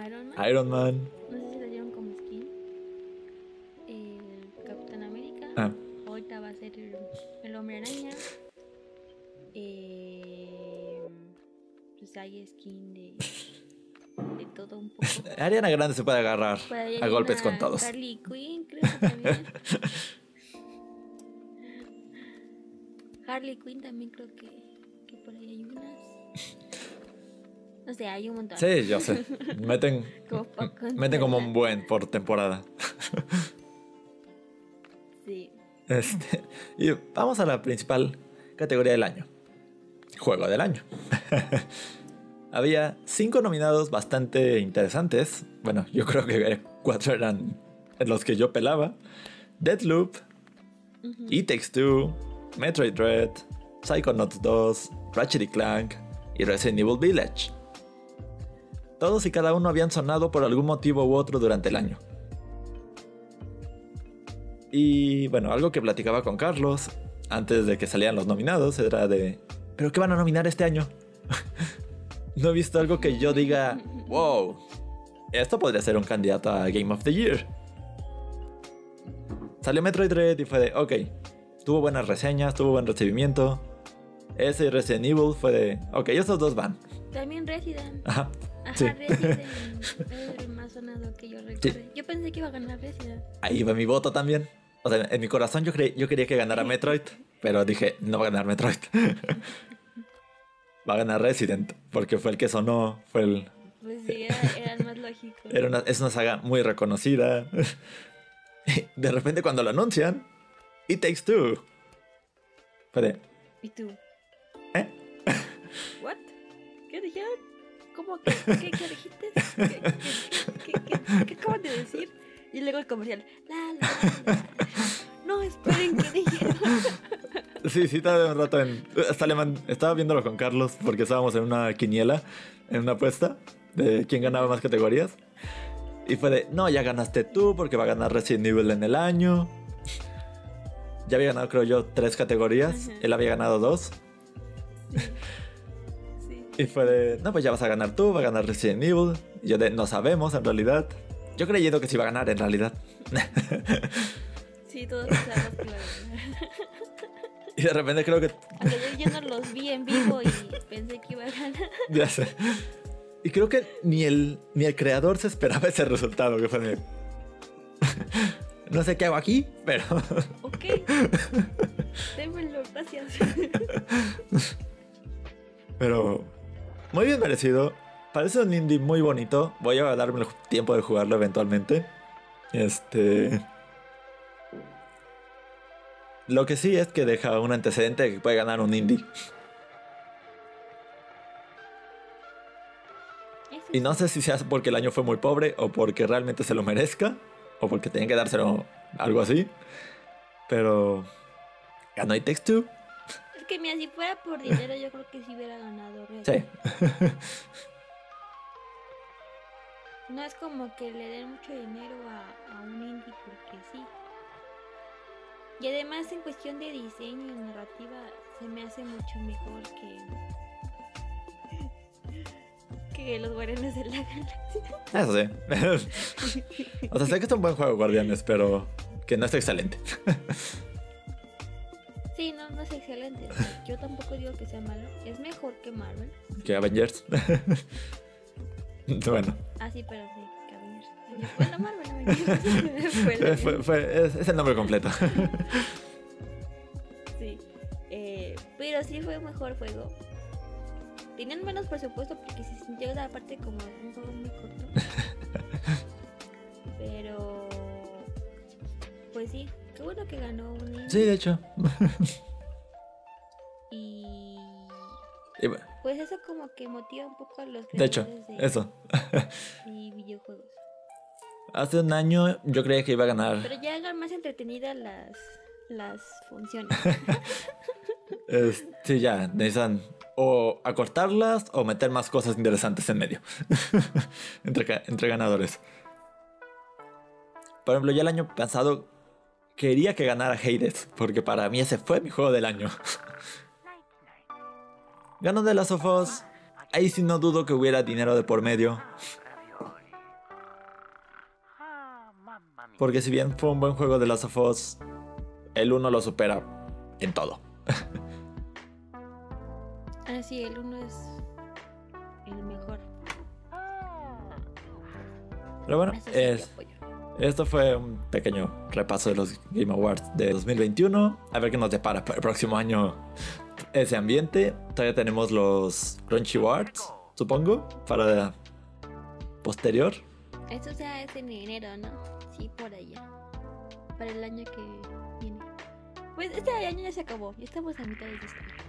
Iron Man. Iron Man. No sé si lo dieron como skin. El Capitán América. Ah, Ahorita va a ser el, Hombre Araña. Eh, pues hay skin de, de todo un poco. [laughs] Ariana Grande se puede agarrar ahí a golpes con todos. Harley Quinn, creo que también. [laughs] Harley Quinn también creo que, que por ahí hay unas. [laughs] No sé, hay un montón. Sí, yo sé. Meten, [laughs] Como meten como un buen por temporada. [laughs] Sí. Este, y vamos a la principal categoría del año. Juego del año. Había cinco nominados bastante interesantes. Bueno, yo creo que cuatro eran los que yo pelaba. Deadloop, Ujú. It Takes Two, Metroid Dread, Psychonauts 2, Ratchet Clank y Resident Evil Village. Todos y cada uno habían sonado por algún motivo u otro durante el año. Y bueno, algo que platicaba con Carlos antes de que salieran los nominados era de, ¿pero qué van a nominar este año? [laughs] no he visto algo que yo diga, wow, esto podría ser un candidato a Game of the Year. Salió Metroid Dread y fue de, ok, tuvo buenas reseñas, tuvo buen recibimiento. Ese y Resident Evil fue de, ok, estos dos van. También Resident. Ajá, Ajá, Sí. Resident es [laughs] el más sonado que yo recuerde. Yo pensé que iba a ganar Resident. ahí va mi voto también. O sea, en mi corazón yo, cre- yo quería que ganara [laughs] Metroid, pero dije, no va a ganar Metroid. [laughs] va a ganar Resident, porque fue el que sonó, fue el... Pues sí, era, era el más lógico. Era una, es una saga muy reconocida. De repente cuando lo anuncian, It Takes Two. Fue de, ¿Y tú? ¿Eh? ¿What? ¿Qué dijeron? ¿Cómo que? ¿Qué, qué dijiste? ¿Qué, qué, qué, qué- qué acaban de decir? Y luego el comercial. La, la, la. No, esperen, ¿qué dijeron? Sí, sí, estaba un rato en. Estaba viéndolo con Carlos porque estábamos en una quiniela, en una apuesta de quién ganaba más categorías. Y fue de, no, ya ganaste tú porque va a ganar Resident Evil en el año. Ya había ganado, creo yo, tres categorías. Ajá. Él había ganado dos. Sí. Y fue de, no, pues ya vas a ganar tú, va a ganar Resident Evil. Y yo de, no sabemos en realidad. Yo creyendo que sí iba a ganar en realidad. [laughs] Sí, todos que iba ganar. [laughs] Y de repente creo que yo, yo no los vi en vivo y pensé que iba a ganar. [laughs] Ya sé. Y creo que ni el, ni el creador se esperaba ese resultado, que fue de... No sé qué hago aquí, pero... [laughs] Ok. Démelo, gracias. Pero... Muy bien merecido. Parece un indie muy bonito. Voy a darme el tiempo de jugarlo eventualmente. Este... Lo que sí es que deja un antecedente de que puede ganar un indie. Y no sé si sea porque el año fue muy pobre o porque realmente se lo merezca o porque tenían que dárselo algo así. Pero ganó It Takes Two. Es que mira, si fuera por dinero, yo creo que sí hubiera ganado. Red. Sí. No es como que le den mucho dinero a, a un indie porque sí. Y además en cuestión de diseño y narrativa se me hace mucho mejor que que los guardianes de la galaxia. Eso sí. o sea, sé que es un buen juego, Guardianes, pero que no es excelente. Sí, no, no es excelente. Yo tampoco digo que sea malo. Es mejor que Marvel. que Avengers. [laughs] bueno. Ah, sí, pero sí, que Avengers. Bueno, Marvel, Avengers. [laughs] Fue- Fue- fue- es, es el nombre completo. Sí. Eh, pero sí fue un mejor juego. Tenían menos presupuesto porque se sintió la parte como un juego muy corto. [laughs] pero. Pues sí, qué bueno que ganó un sí, de hecho. Y. Pues eso como que motiva un poco a los De hecho, de, eso. [laughs] y videojuegos. Hace un año yo creía que iba a ganar. Pero ya hagan más entretenidas las, las funciones. [laughs] Es- sí, ya, necesitan o acortarlas o meter más cosas interesantes en medio. [laughs] entre, ganadores. Por ejemplo, ya el año pasado quería que ganara Hades, porque para mí ese fue mi juego del año. [laughs] Ganó de las of Us. Ahí sí no dudo que hubiera dinero de por medio. Porque si bien fue un buen juego de las of Us, el 1 lo supera en todo. [laughs] sí, el uno es el mejor. Pero bueno, sí, es, esto fue un pequeño repaso de los Game Awards de 2021. A ver qué nos depara para el próximo año ese ambiente. Todavía tenemos los Crunchy Awards, supongo, para posterior. Eso ya es en enero, ¿no? Sí, por allá. Para el año que viene. Pues este año ya se acabó. Ya estamos a mitad de diciembre.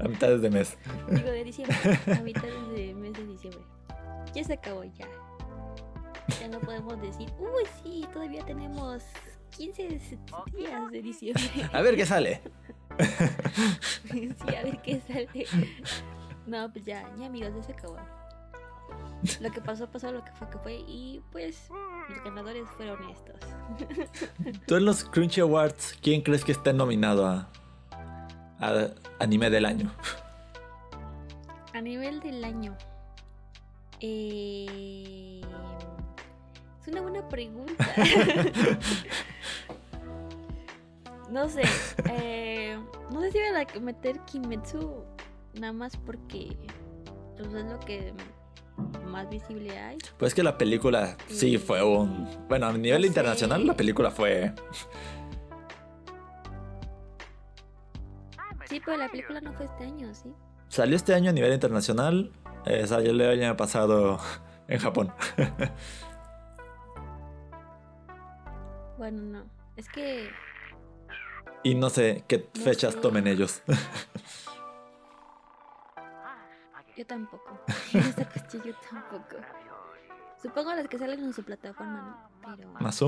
A mitades de mes. Digo, de diciembre. A mitad de mes de diciembre. Ya se acabó, ya. Ya no podemos decir, uy, sí, todavía tenemos 15 días de diciembre. A ver qué sale. sí, a ver qué sale. No, pues ya, ya amigos, ya se acabó. Lo que pasó, pasó, lo que fue, que fue. Y pues, los ganadores fueron estos. Tú en los Crunchy Awards, ¿quién crees que esté nominado a, a anime del año? A nivel del año. Eh, es una buena pregunta. [laughs] no sé. eh, no sé si voy a meter Kimetsu nada más porque pues, es lo que más visible hay. Pues que la película sí fue un... Bueno, a nivel No sé. internacional la película fue... Sí, pero la película no fue este año, ¿sí? Salió este año a nivel internacional. eh, salió el año pasado [laughs] en Japón. [laughs] Bueno, no. Es que Y no sé qué No fechas sé. tomen ellos. [laughs] yo tampoco. Yo tampoco. Supongo las que salen en su plataforma, ¿no? Pero Más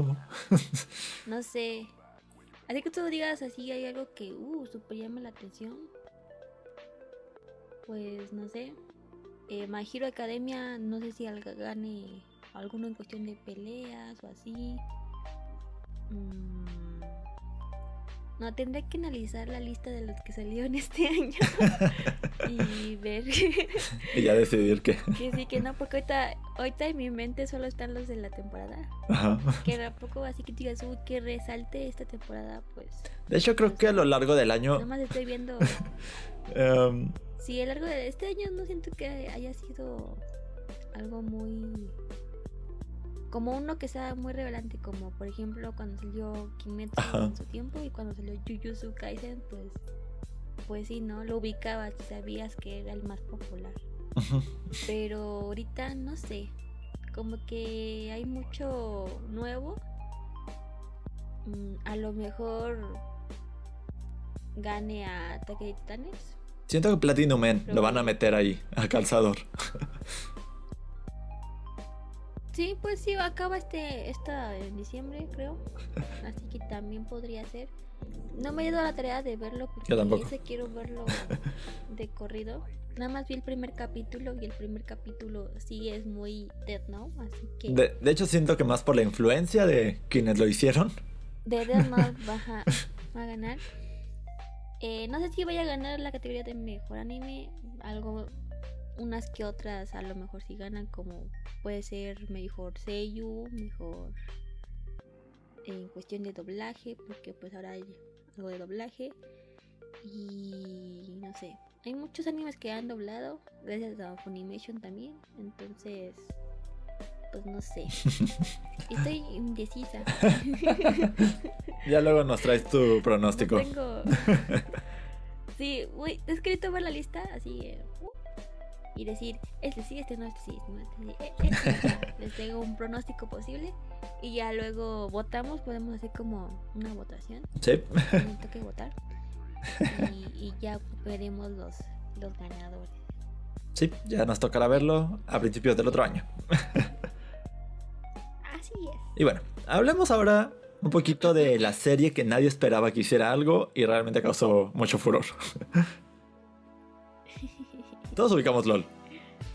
no sé. Así que tú digas así, hay algo que, uh, super llama la atención. Pues no sé. Eh, My Hero Academia, no sé si gane alguno en cuestión de peleas o así. Mm, No, tendré que analizar la lista de los que salieron este [laughs] año y ver [laughs] Y ya decidir que... que sí, que no, porque ahorita, ahorita en mi mente solo están los de la temporada. Ajá. Que tampoco así que digas, uy, que resalte esta temporada, pues. De hecho, creo que a lo largo del año... Nada más estoy viendo. [laughs] em, Sí, a lo largo de este año no siento que haya sido algo muy. Como uno que sea muy revelante, como por ejemplo cuando salió Kimetsu Ajá. en su tiempo y cuando salió Jujutsu Kaisen, pues. Pues sí, ¿no? Lo ubicabas y sabías que era el más popular. Pero ahorita no sé. Como que hay mucho nuevo. Mm, a lo mejor gane a Ataque de Titanes. Siento que Platinum Man lo van a meter ahí, a calzador. [laughs] Sí, pues sí, acaba este esta en diciembre, creo. [laughs] Así que también podría ser. No me he dado la tarea de verlo porque Yo tampoco. ese quiero verlo de corrido. nada más vi el primer capítulo y el primer capítulo sí es muy Dead Note, así que... De, de hecho, siento que más por la influencia de quienes lo hicieron. De Dead Note va a, va a ganar. Eh, no sé si vaya a ganar la categoría de mejor anime. Algo, unas que otras a lo mejor sí ganan, como puede ser mejor Seiyu, mejor en cuestión de doblaje, porque pues ahora hay algo de doblaje. Y no sé, hay muchos animes que han doblado, gracias a Funimation también. Entonces, pues no sé. [laughs] Estoy indecisa. [laughs] Ya luego nos traes tu pronóstico. No tengo... [laughs] Sí, uy, es que ver la lista así eh, uh, y decir, este sí, este no, este sí, no, este sí. eh, este. [laughs] Les tengo un pronóstico posible y ya luego votamos, podemos hacer como una votación, Sí. me [laughs] toque votar y, y ya veremos los, los ganadores. Sí, ya nos tocará verlo a principios del otro año. [laughs] Así es. Y bueno, hablemos ahora un poquito de la serie que nadie esperaba que hiciera algo y realmente causó mucho furor. Todos ubicamos LOL.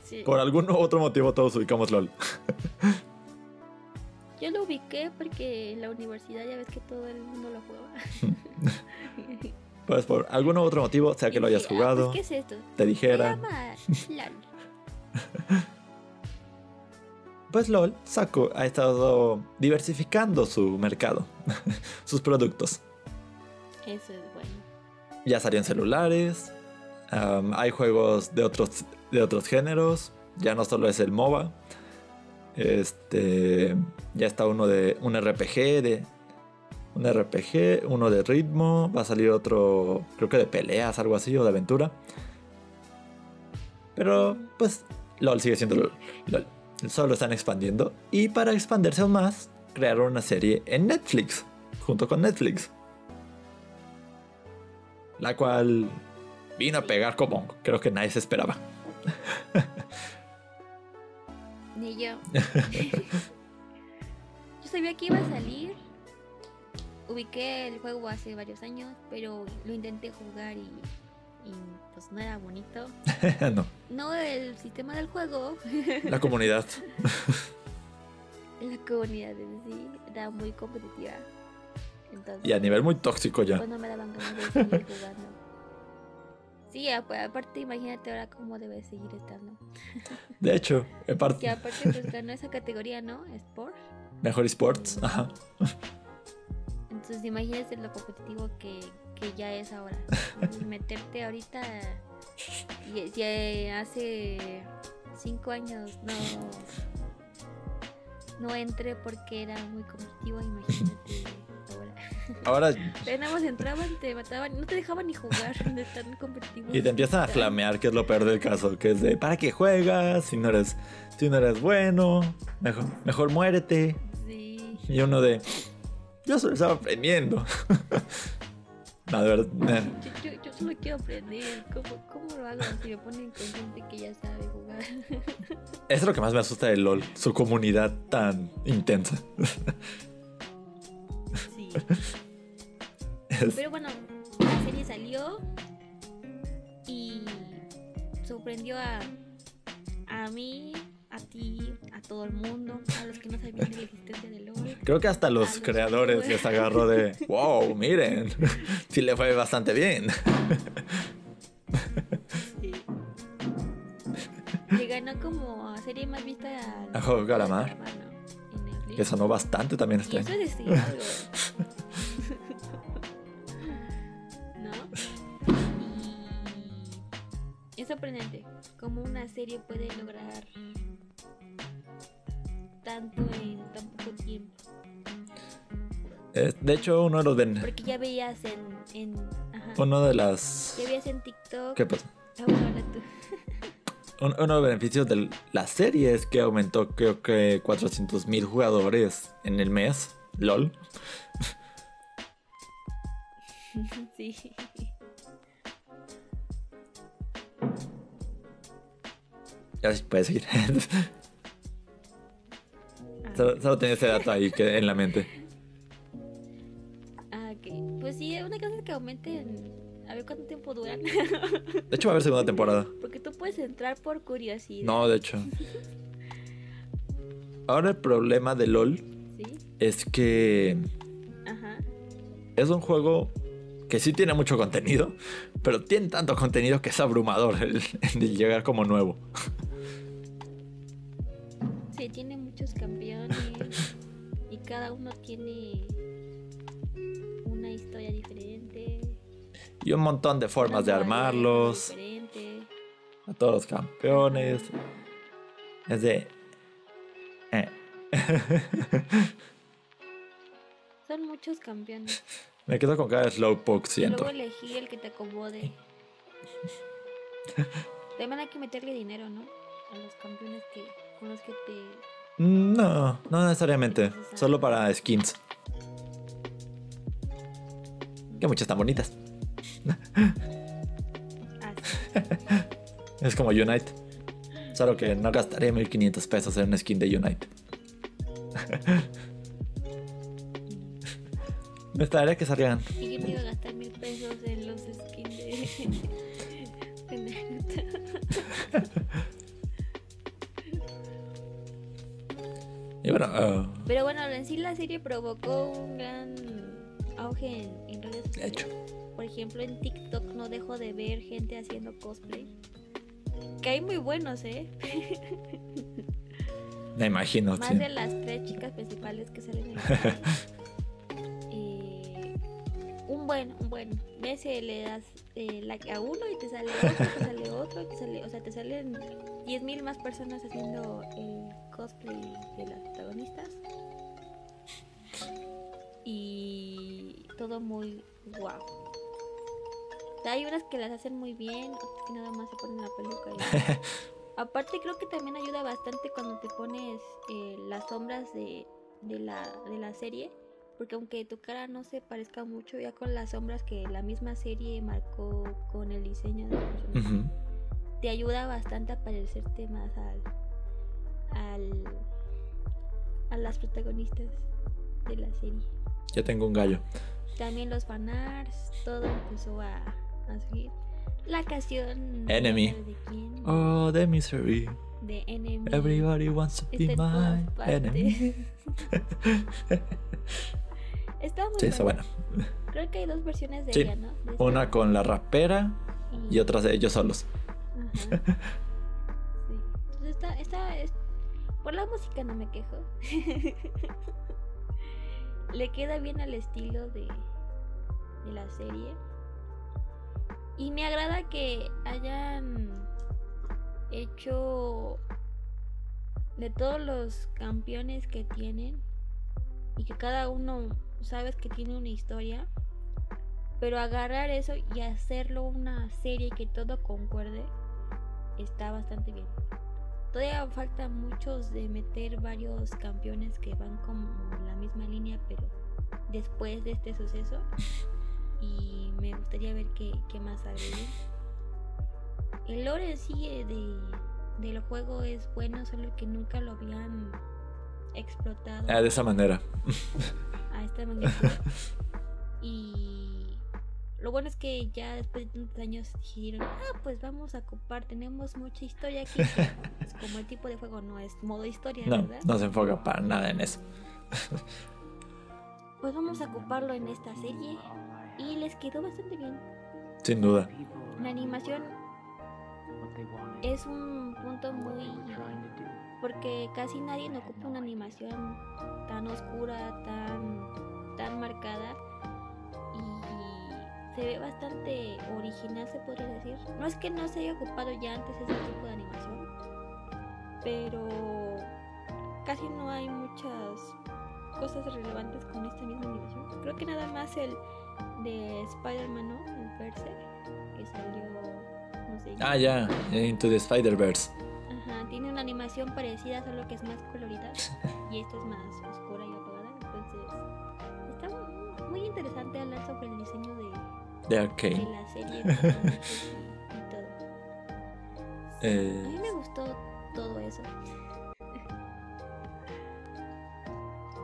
Sí. Por algún otro motivo todos ubicamos LOL. [laughs] Yo lo ubiqué porque en la universidad ya ves que todo el mundo lo juega. [laughs] Pues por algún otro motivo, sea que Y lo hayas ah, jugado, pues, ¿Qué es esto? te llama LOL. [laughs] pues LOL sacó, ha estado diversificando su mercado, sus productos. Eso es bueno. Ya salió en celulares, hay juegos de otros, de otros géneros, ya no solo es el MOBA. Este, ya está uno de un RPG de un RPG, uno de ritmo, va a salir otro, creo que de peleas, algo así o de aventura. Pero pues LOL sigue siendo. LOL. Solo están expandiendo y para expandirse aún más crearon una serie en Netflix junto con Netflix la cual vino a pegar como creo que nadie se esperaba. Ni yo. [laughs] yo sabía que iba a salir. Ubiqué el juego hace varios años, pero lo intenté jugar y, y, pues no era bonito. [laughs] no, No el sistema del juego, [laughs] la comunidad. la comunidad en sí era muy competitiva. Entonces, Y a nivel muy tóxico ya. pues no me daban ganas de seguir jugando. Sí, apa- aparte imagínate ahora cómo debe seguir estando. [laughs] De hecho, en parte, Que aparte pues ganó esa categoría, ¿no? Sport. mejor esports. Ajá. Entonces imagínate lo competitivo que, que ya es ahora. [laughs] Meterte ahorita y, y hace cinco años no no entré porque era muy competitivo, imagínate ahora. Más entraban, te mataban, no te dejaban ni jugar de tan competitivo. y te empiezan a flamear, que es lo peor del caso, que es de, ¿para qué juegas? Si no eres, si no eres bueno, mejor, mejor muérete. Sí. Y uno de, yo solo estaba aprendiendo. [laughs] no, de verdad, Yo, yo, yo solo quiero aprender. ¿Cómo, ¿Cómo lo hago si me ponen con gente que ya sabe jugar? es lo que más me asusta de LOL, su comunidad tan intensa. [laughs] [laughs] Pero bueno, la serie salió y sorprendió a, a mí, a ti, a todo el mundo, a los que no sabían de la existencia de LOL. Creo que hasta los los creadores les agarró de, [laughs] wow, miren, sí le fue bastante bien. Sí. Le ganó como serie más vista al A Juego Calamar. Que sonó bastante también Y este eso algo. [laughs] hecho, uno de los ben- Porque ya veías en. en ajá, uno de las ya veías en TikTok. ¿qué pasa? Ah, bueno, habla tú. [laughs] Un- Uno de los beneficios de la serie es que aumentó creo que 400 mil jugadores en el mes. LOL. [laughs] sí. Ya puedes seguir. [laughs] Ah, solo, solo tenía ese dato ahí que en la mente. Pues sí, una cosa es que aumenten A ver cuánto tiempo duran. [laughs] De hecho, va a haber segunda temporada. Porque tú puedes entrar por curiosidad. No, de hecho. [laughs] Ahora el problema de LOL ¿Sí? es que Ajá. es un juego que sí tiene mucho contenido, pero tiene tanto contenido que es abrumador el, el llegar como nuevo. Sí, tiene muchos campeones. [laughs] y cada uno tiene Y un montón de formas de armarlos. A todos los campeones. Es de... eh. [laughs] Son muchos campeones. [laughs] Me quedo con cada Slowpoke, siento. luego elegir el que te acomode. [laughs] También hay que meterle dinero, ¿no? A los campeones que, con los que te... No, no necesariamente. Solo para skins. Que muchas están bonitas. Es como Unite. Solo que no gastaré 1500 pesos en una skin de Unite. Me esperaría que salgan. Y yo me iba a gastar mil pesos en los skins de... [laughs] de Naruto. Y bueno, ah, Pero bueno, en sí la serie provocó un gran auge en, en redes de sociales. hecho. Por ejemplo, en TikTok no dejo de ver gente haciendo cosplay. Que hay muy buenos, ¿eh? [laughs] Me imagino. Más sí. de las tres chicas principales que salen en. Eh, [laughs] un buen, un buen. Ves, eh, le das eh, like a uno y te sale otro, te [laughs] sale otro, y te sale, o sea, te salen 10.000 más personas haciendo el cosplay de las protagonistas. Y todo muy guau. Hay unas que las hacen muy bien, otras que nada más se ponen la peluca y [laughs] Aparte creo que también ayuda bastante cuando te pones eh, las sombras de, de, la, de la serie. Porque aunque tu cara no se parezca mucho, ya con las sombras que la misma serie marcó con el diseño de los Ujú. te ayuda bastante a parecerte más al, al a las protagonistas de la serie. Ya tengo un gallo. También los fanarts, todo empezó a, a seguir. La canción Enemy. ¿de quién? Oh, the misery. de Enemy. Everybody wants to be Está todas my enemy. [laughs] Está muy Sí, está buena. bueno. Creo que hay dos versiones de Sí, ella, ¿no? De esta- Una con la rapera y otra de ellos solos. Ajá. [laughs] Sí. Entonces está, está, es- Por la música no me quejo. [laughs] Le queda bien al estilo de, de la serie. Y me agrada que hayan hecho de todos los campeones que tienen y que cada uno sabes que tiene una historia, pero agarrar eso y hacerlo una serie que todo concuerde está bastante bien. Todavía falta muchos de meter varios campeones que van como la misma línea, pero después de este suceso. Y me gustaría ver qué, qué más agreguen. El lore en sí eh, de, del juego es bueno, solo que nunca lo habían explotado Ah, de esa manera. a esta [laughs] magnitud. y lo bueno es que ya después de tantos años dijeron, ah, pues vamos a ocupar, tenemos mucha historia aquí. [laughs] Pues como el tipo de juego no es modo historia, No, ¿verdad? no se enfoca para nada en eso. Pues vamos a ocuparlo en esta serie y les quedó bastante bien. Sin duda. La animación es un punto muy... porque casi nadie no ocupa una animación tan oscura, tan, tan marcada y se ve bastante original se podría decir. No es que no se haya ocupado ya antes ese tipo de animación, pero casi no hay muchas cosas relevantes con esta misma animación. Creo que nada más el de Spider-Man, ¿no? El Berserk, que salió, no sé. Ah, ya. Into the Spider-Verse. Ajá, tiene una animación parecida, solo que es más colorida [laughs] y esta es más oscura y apagada. Entonces, está muy, interesante hablar sobre el diseño de, De de la serie y, y todo. Sí, Eh. A mí me gustó todo eso.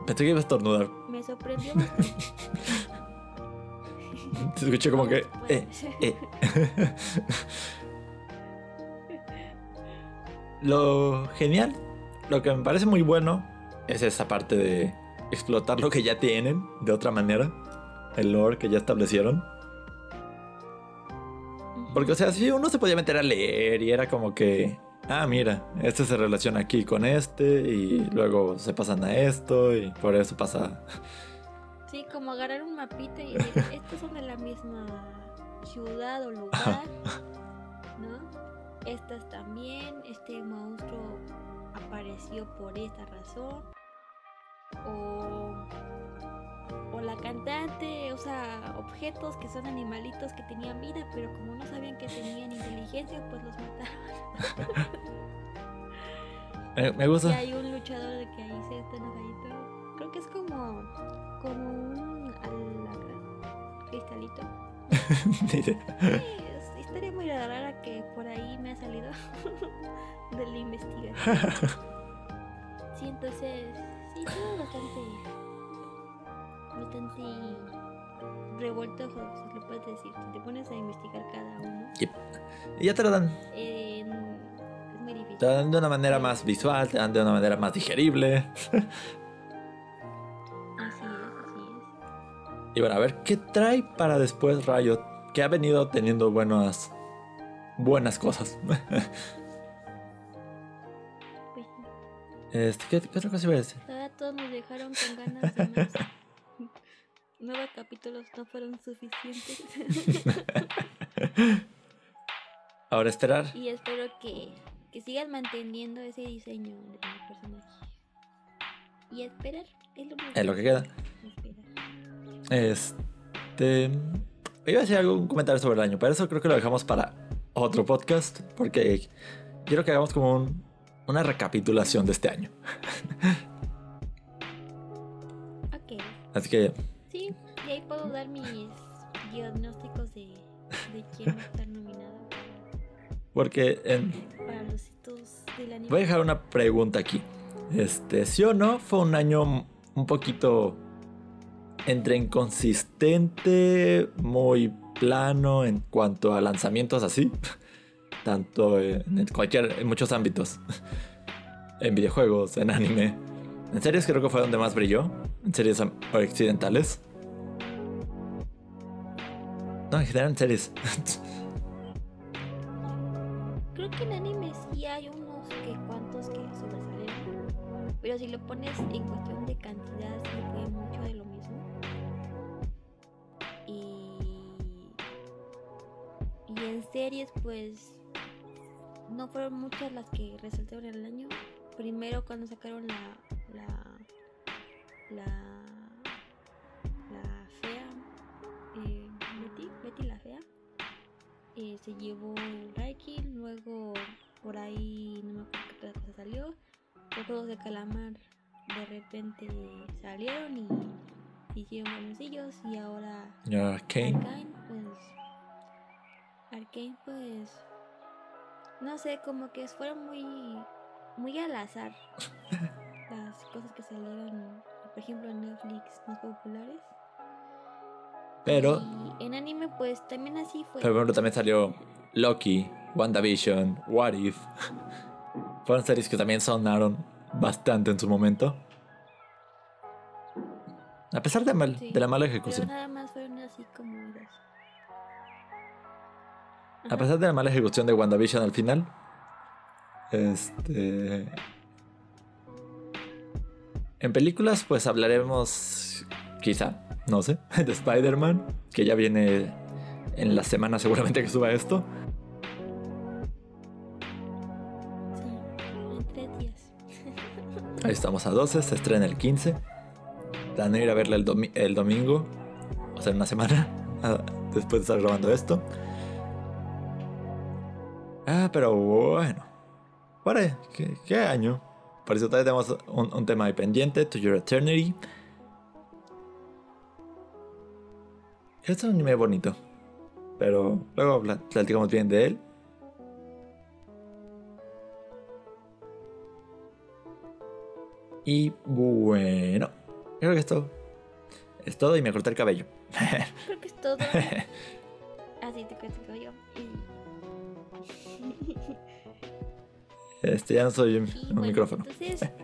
Pensé que iba a estornudar. Me sorprendió bastante. [laughs] Se escuchó como que. Eh, eh. [laughs] lo genial, lo que me parece muy bueno es esa parte de explotar lo que ya tienen de otra manera. El lore que ya establecieron. Porque, o sea, si uno se podía meter a leer y era como que, ah, mira, este se relaciona aquí con este y luego se pasan a esto y por eso pasa. Sí, como agarrar un mapita y decir, [laughs] estos son de la misma ciudad o lugar, ¿no? Estas también, este monstruo apareció por esta razón. O o la cantante usa objetos que son animalitos que tenían vida, pero como no sabían que tenían inteligencia, pues los mataron. [laughs] me, gusta. Y hay un luchador de que ahí se está enojadito. Creo que es como, como un alacrán, cristalito. [laughs] sí, historia muy rara que por ahí me ha salido [laughs] de la investigación. [laughs] sí, entonces, sí, todo bastante bastante revuelto, se lo puedes decir. Si te pones a investigar cada uno. Y ya te lo dan. es muy difícil. Te lo dan de una manera más visual, te dan de una manera más digerible. Y bueno, a ver, ¿qué trae para después Riot? Que ha venido teniendo buenas, buenas cosas. Pues [laughs] este, ¿qué, ¿qué, otra cosa iba a decir? todos nos dejaron con ganas de más. [laughs] nuevos capítulos no fueron suficientes. [laughs] Ahora esperar. Y espero que, que sigan manteniendo ese diseño de personaje. Y esperar. Es lo, es lo que queda. Este. Iba a hacer algún comentario sobre el año, pero eso creo que lo dejamos para otro podcast. Porque quiero que hagamos como un, una recapitulación de este año. [laughs] ok. Así que Sí, y ahí puedo dar mis diagnósticos de, de quién va a estar nominado. Porque en... Para los hitos del anime. Voy a dejar una pregunta aquí. Este, ¿sí o no? Fue un año un poquito entre inconsistente, muy plano en cuanto a lanzamientos así. [laughs] Tanto en cualquier, muchos ámbitos. [laughs] En videojuegos, en anime. En series creo que fue donde más brilló. En series occidentales. No, en general en series. [laughs] Creo que en anime sí hay unos que cuantos que sobresalen. Pero si lo pones en cuestión de cantidad, sí fue mucho de lo Y en series, pues. No fueron muchas las que resaltaron el año. Primero, cuando sacaron la. La. La. La fea. Eh, Betty, Betty la fea. Eh, se llevó el ranking, luego por ahí no me acuerdo qué otra cosa salió. Los juegos de calamar de repente salieron y hicieron buenos y ahora. Arcane pues Arcane pues no sé, como que fueron muy muy al azar [laughs] las cosas que salieron, por ejemplo en Netflix más populares. Pero. Y en anime, pues también así fue. Pero también salió Loki, WandaVision, What If. [laughs] Fueron series que también sonaron bastante en su momento. A pesar de, mal, Sí, de la mala ejecución. Pero nada más A pesar de la mala ejecución de WandaVision al final. Este. En películas, pues hablaremos. Quizá, no sé, [laughs] de Spider-Man. Que ya viene en la semana seguramente que suba esto. Sí, en tres días. [laughs] Ahí estamos a 12, se estrena el 15. Planeo ir a verla el, domi- el domingo, o sea, en una semana, [laughs] después de estar grabando esto. Ah, pero bueno. ¿qué, qué año? Por eso todavía tenemos un, un tema ahí pendiente, To Your Eternity. Este es un anime bonito, pero luego pla- platicamos bien de él. Y bueno, creo que esto Es todo y me corté el cabello. Creo que es todo. [laughs] Así te cuento el cabello. Y... Este, ya no soy un, un bueno, micrófono. Entonces. [laughs]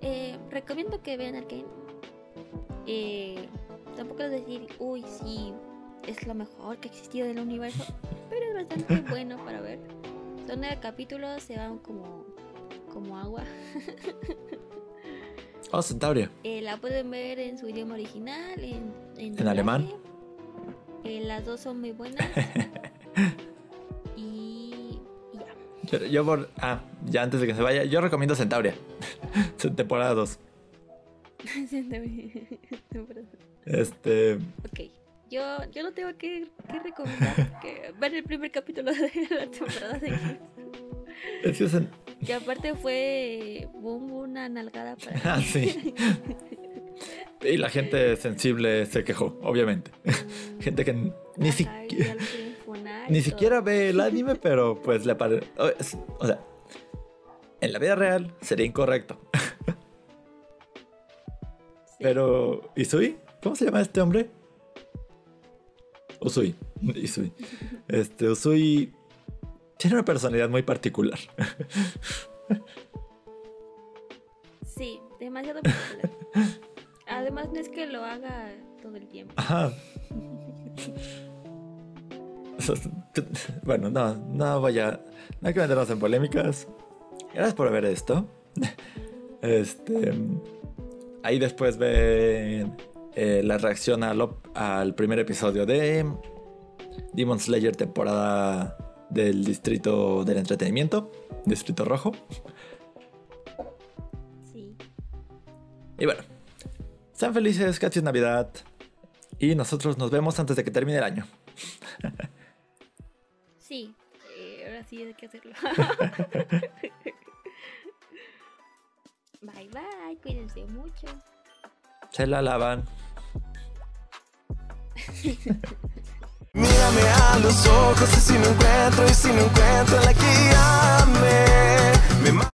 eh, recomiendo que vean Arkane. Eh, tampoco es decir, uy, sí, es lo mejor que ha existido del universo. Pero es bastante [laughs] bueno para ver. Son nueve capítulos, se van como, como agua. [laughs] Oh, Centauria. Eh, la pueden ver en su idioma original, en, ¿En alemán? Eh, las dos son muy buenas. [laughs] y, ya. Yo, yo por. Ah, ya antes de que se vaya, yo recomiendo Centauria. [laughs] Temporada 2. [laughs] Este. ok, yo, yo no tengo que, que recomendar porque ver el primer capítulo de la temporada de Kids. Que Que aparte fue boom, una nalgada para Ah, sí. Y la gente sensible se quejó, obviamente. [laughs] Gente que ni, y Ni siquiera ve el anime, pero pues le parece. O sea, en la vida real sería incorrecto. [laughs] Sí. Pero. ¿Isui? ¿Cómo se llama este hombre? Usui. [laughs] Isui. Este, Usui. Tiene una personalidad muy particular. Sí, demasiado popular. Además, no es que lo haga todo el tiempo. Ajá. [laughs] [laughs] Bueno, no, no voy a. No hay que meternos en polémicas. Gracias por ver esto. [laughs] Este. Ahí después ven eh, la reacción al, al primer episodio de Demon Slayer, temporada del Distrito del Entretenimiento, Distrito Rojo. Sí. Y bueno, sean felices, casi es Navidad. Y nosotros nos vemos antes de que termine el año. [laughs] Sí, eh, ahora sí hay que hacerlo. [laughs] bye bye, cuídense mucho. Se la lavan. [laughs] Mírame a los ojos y si no encuentro y si no encuentro la ma-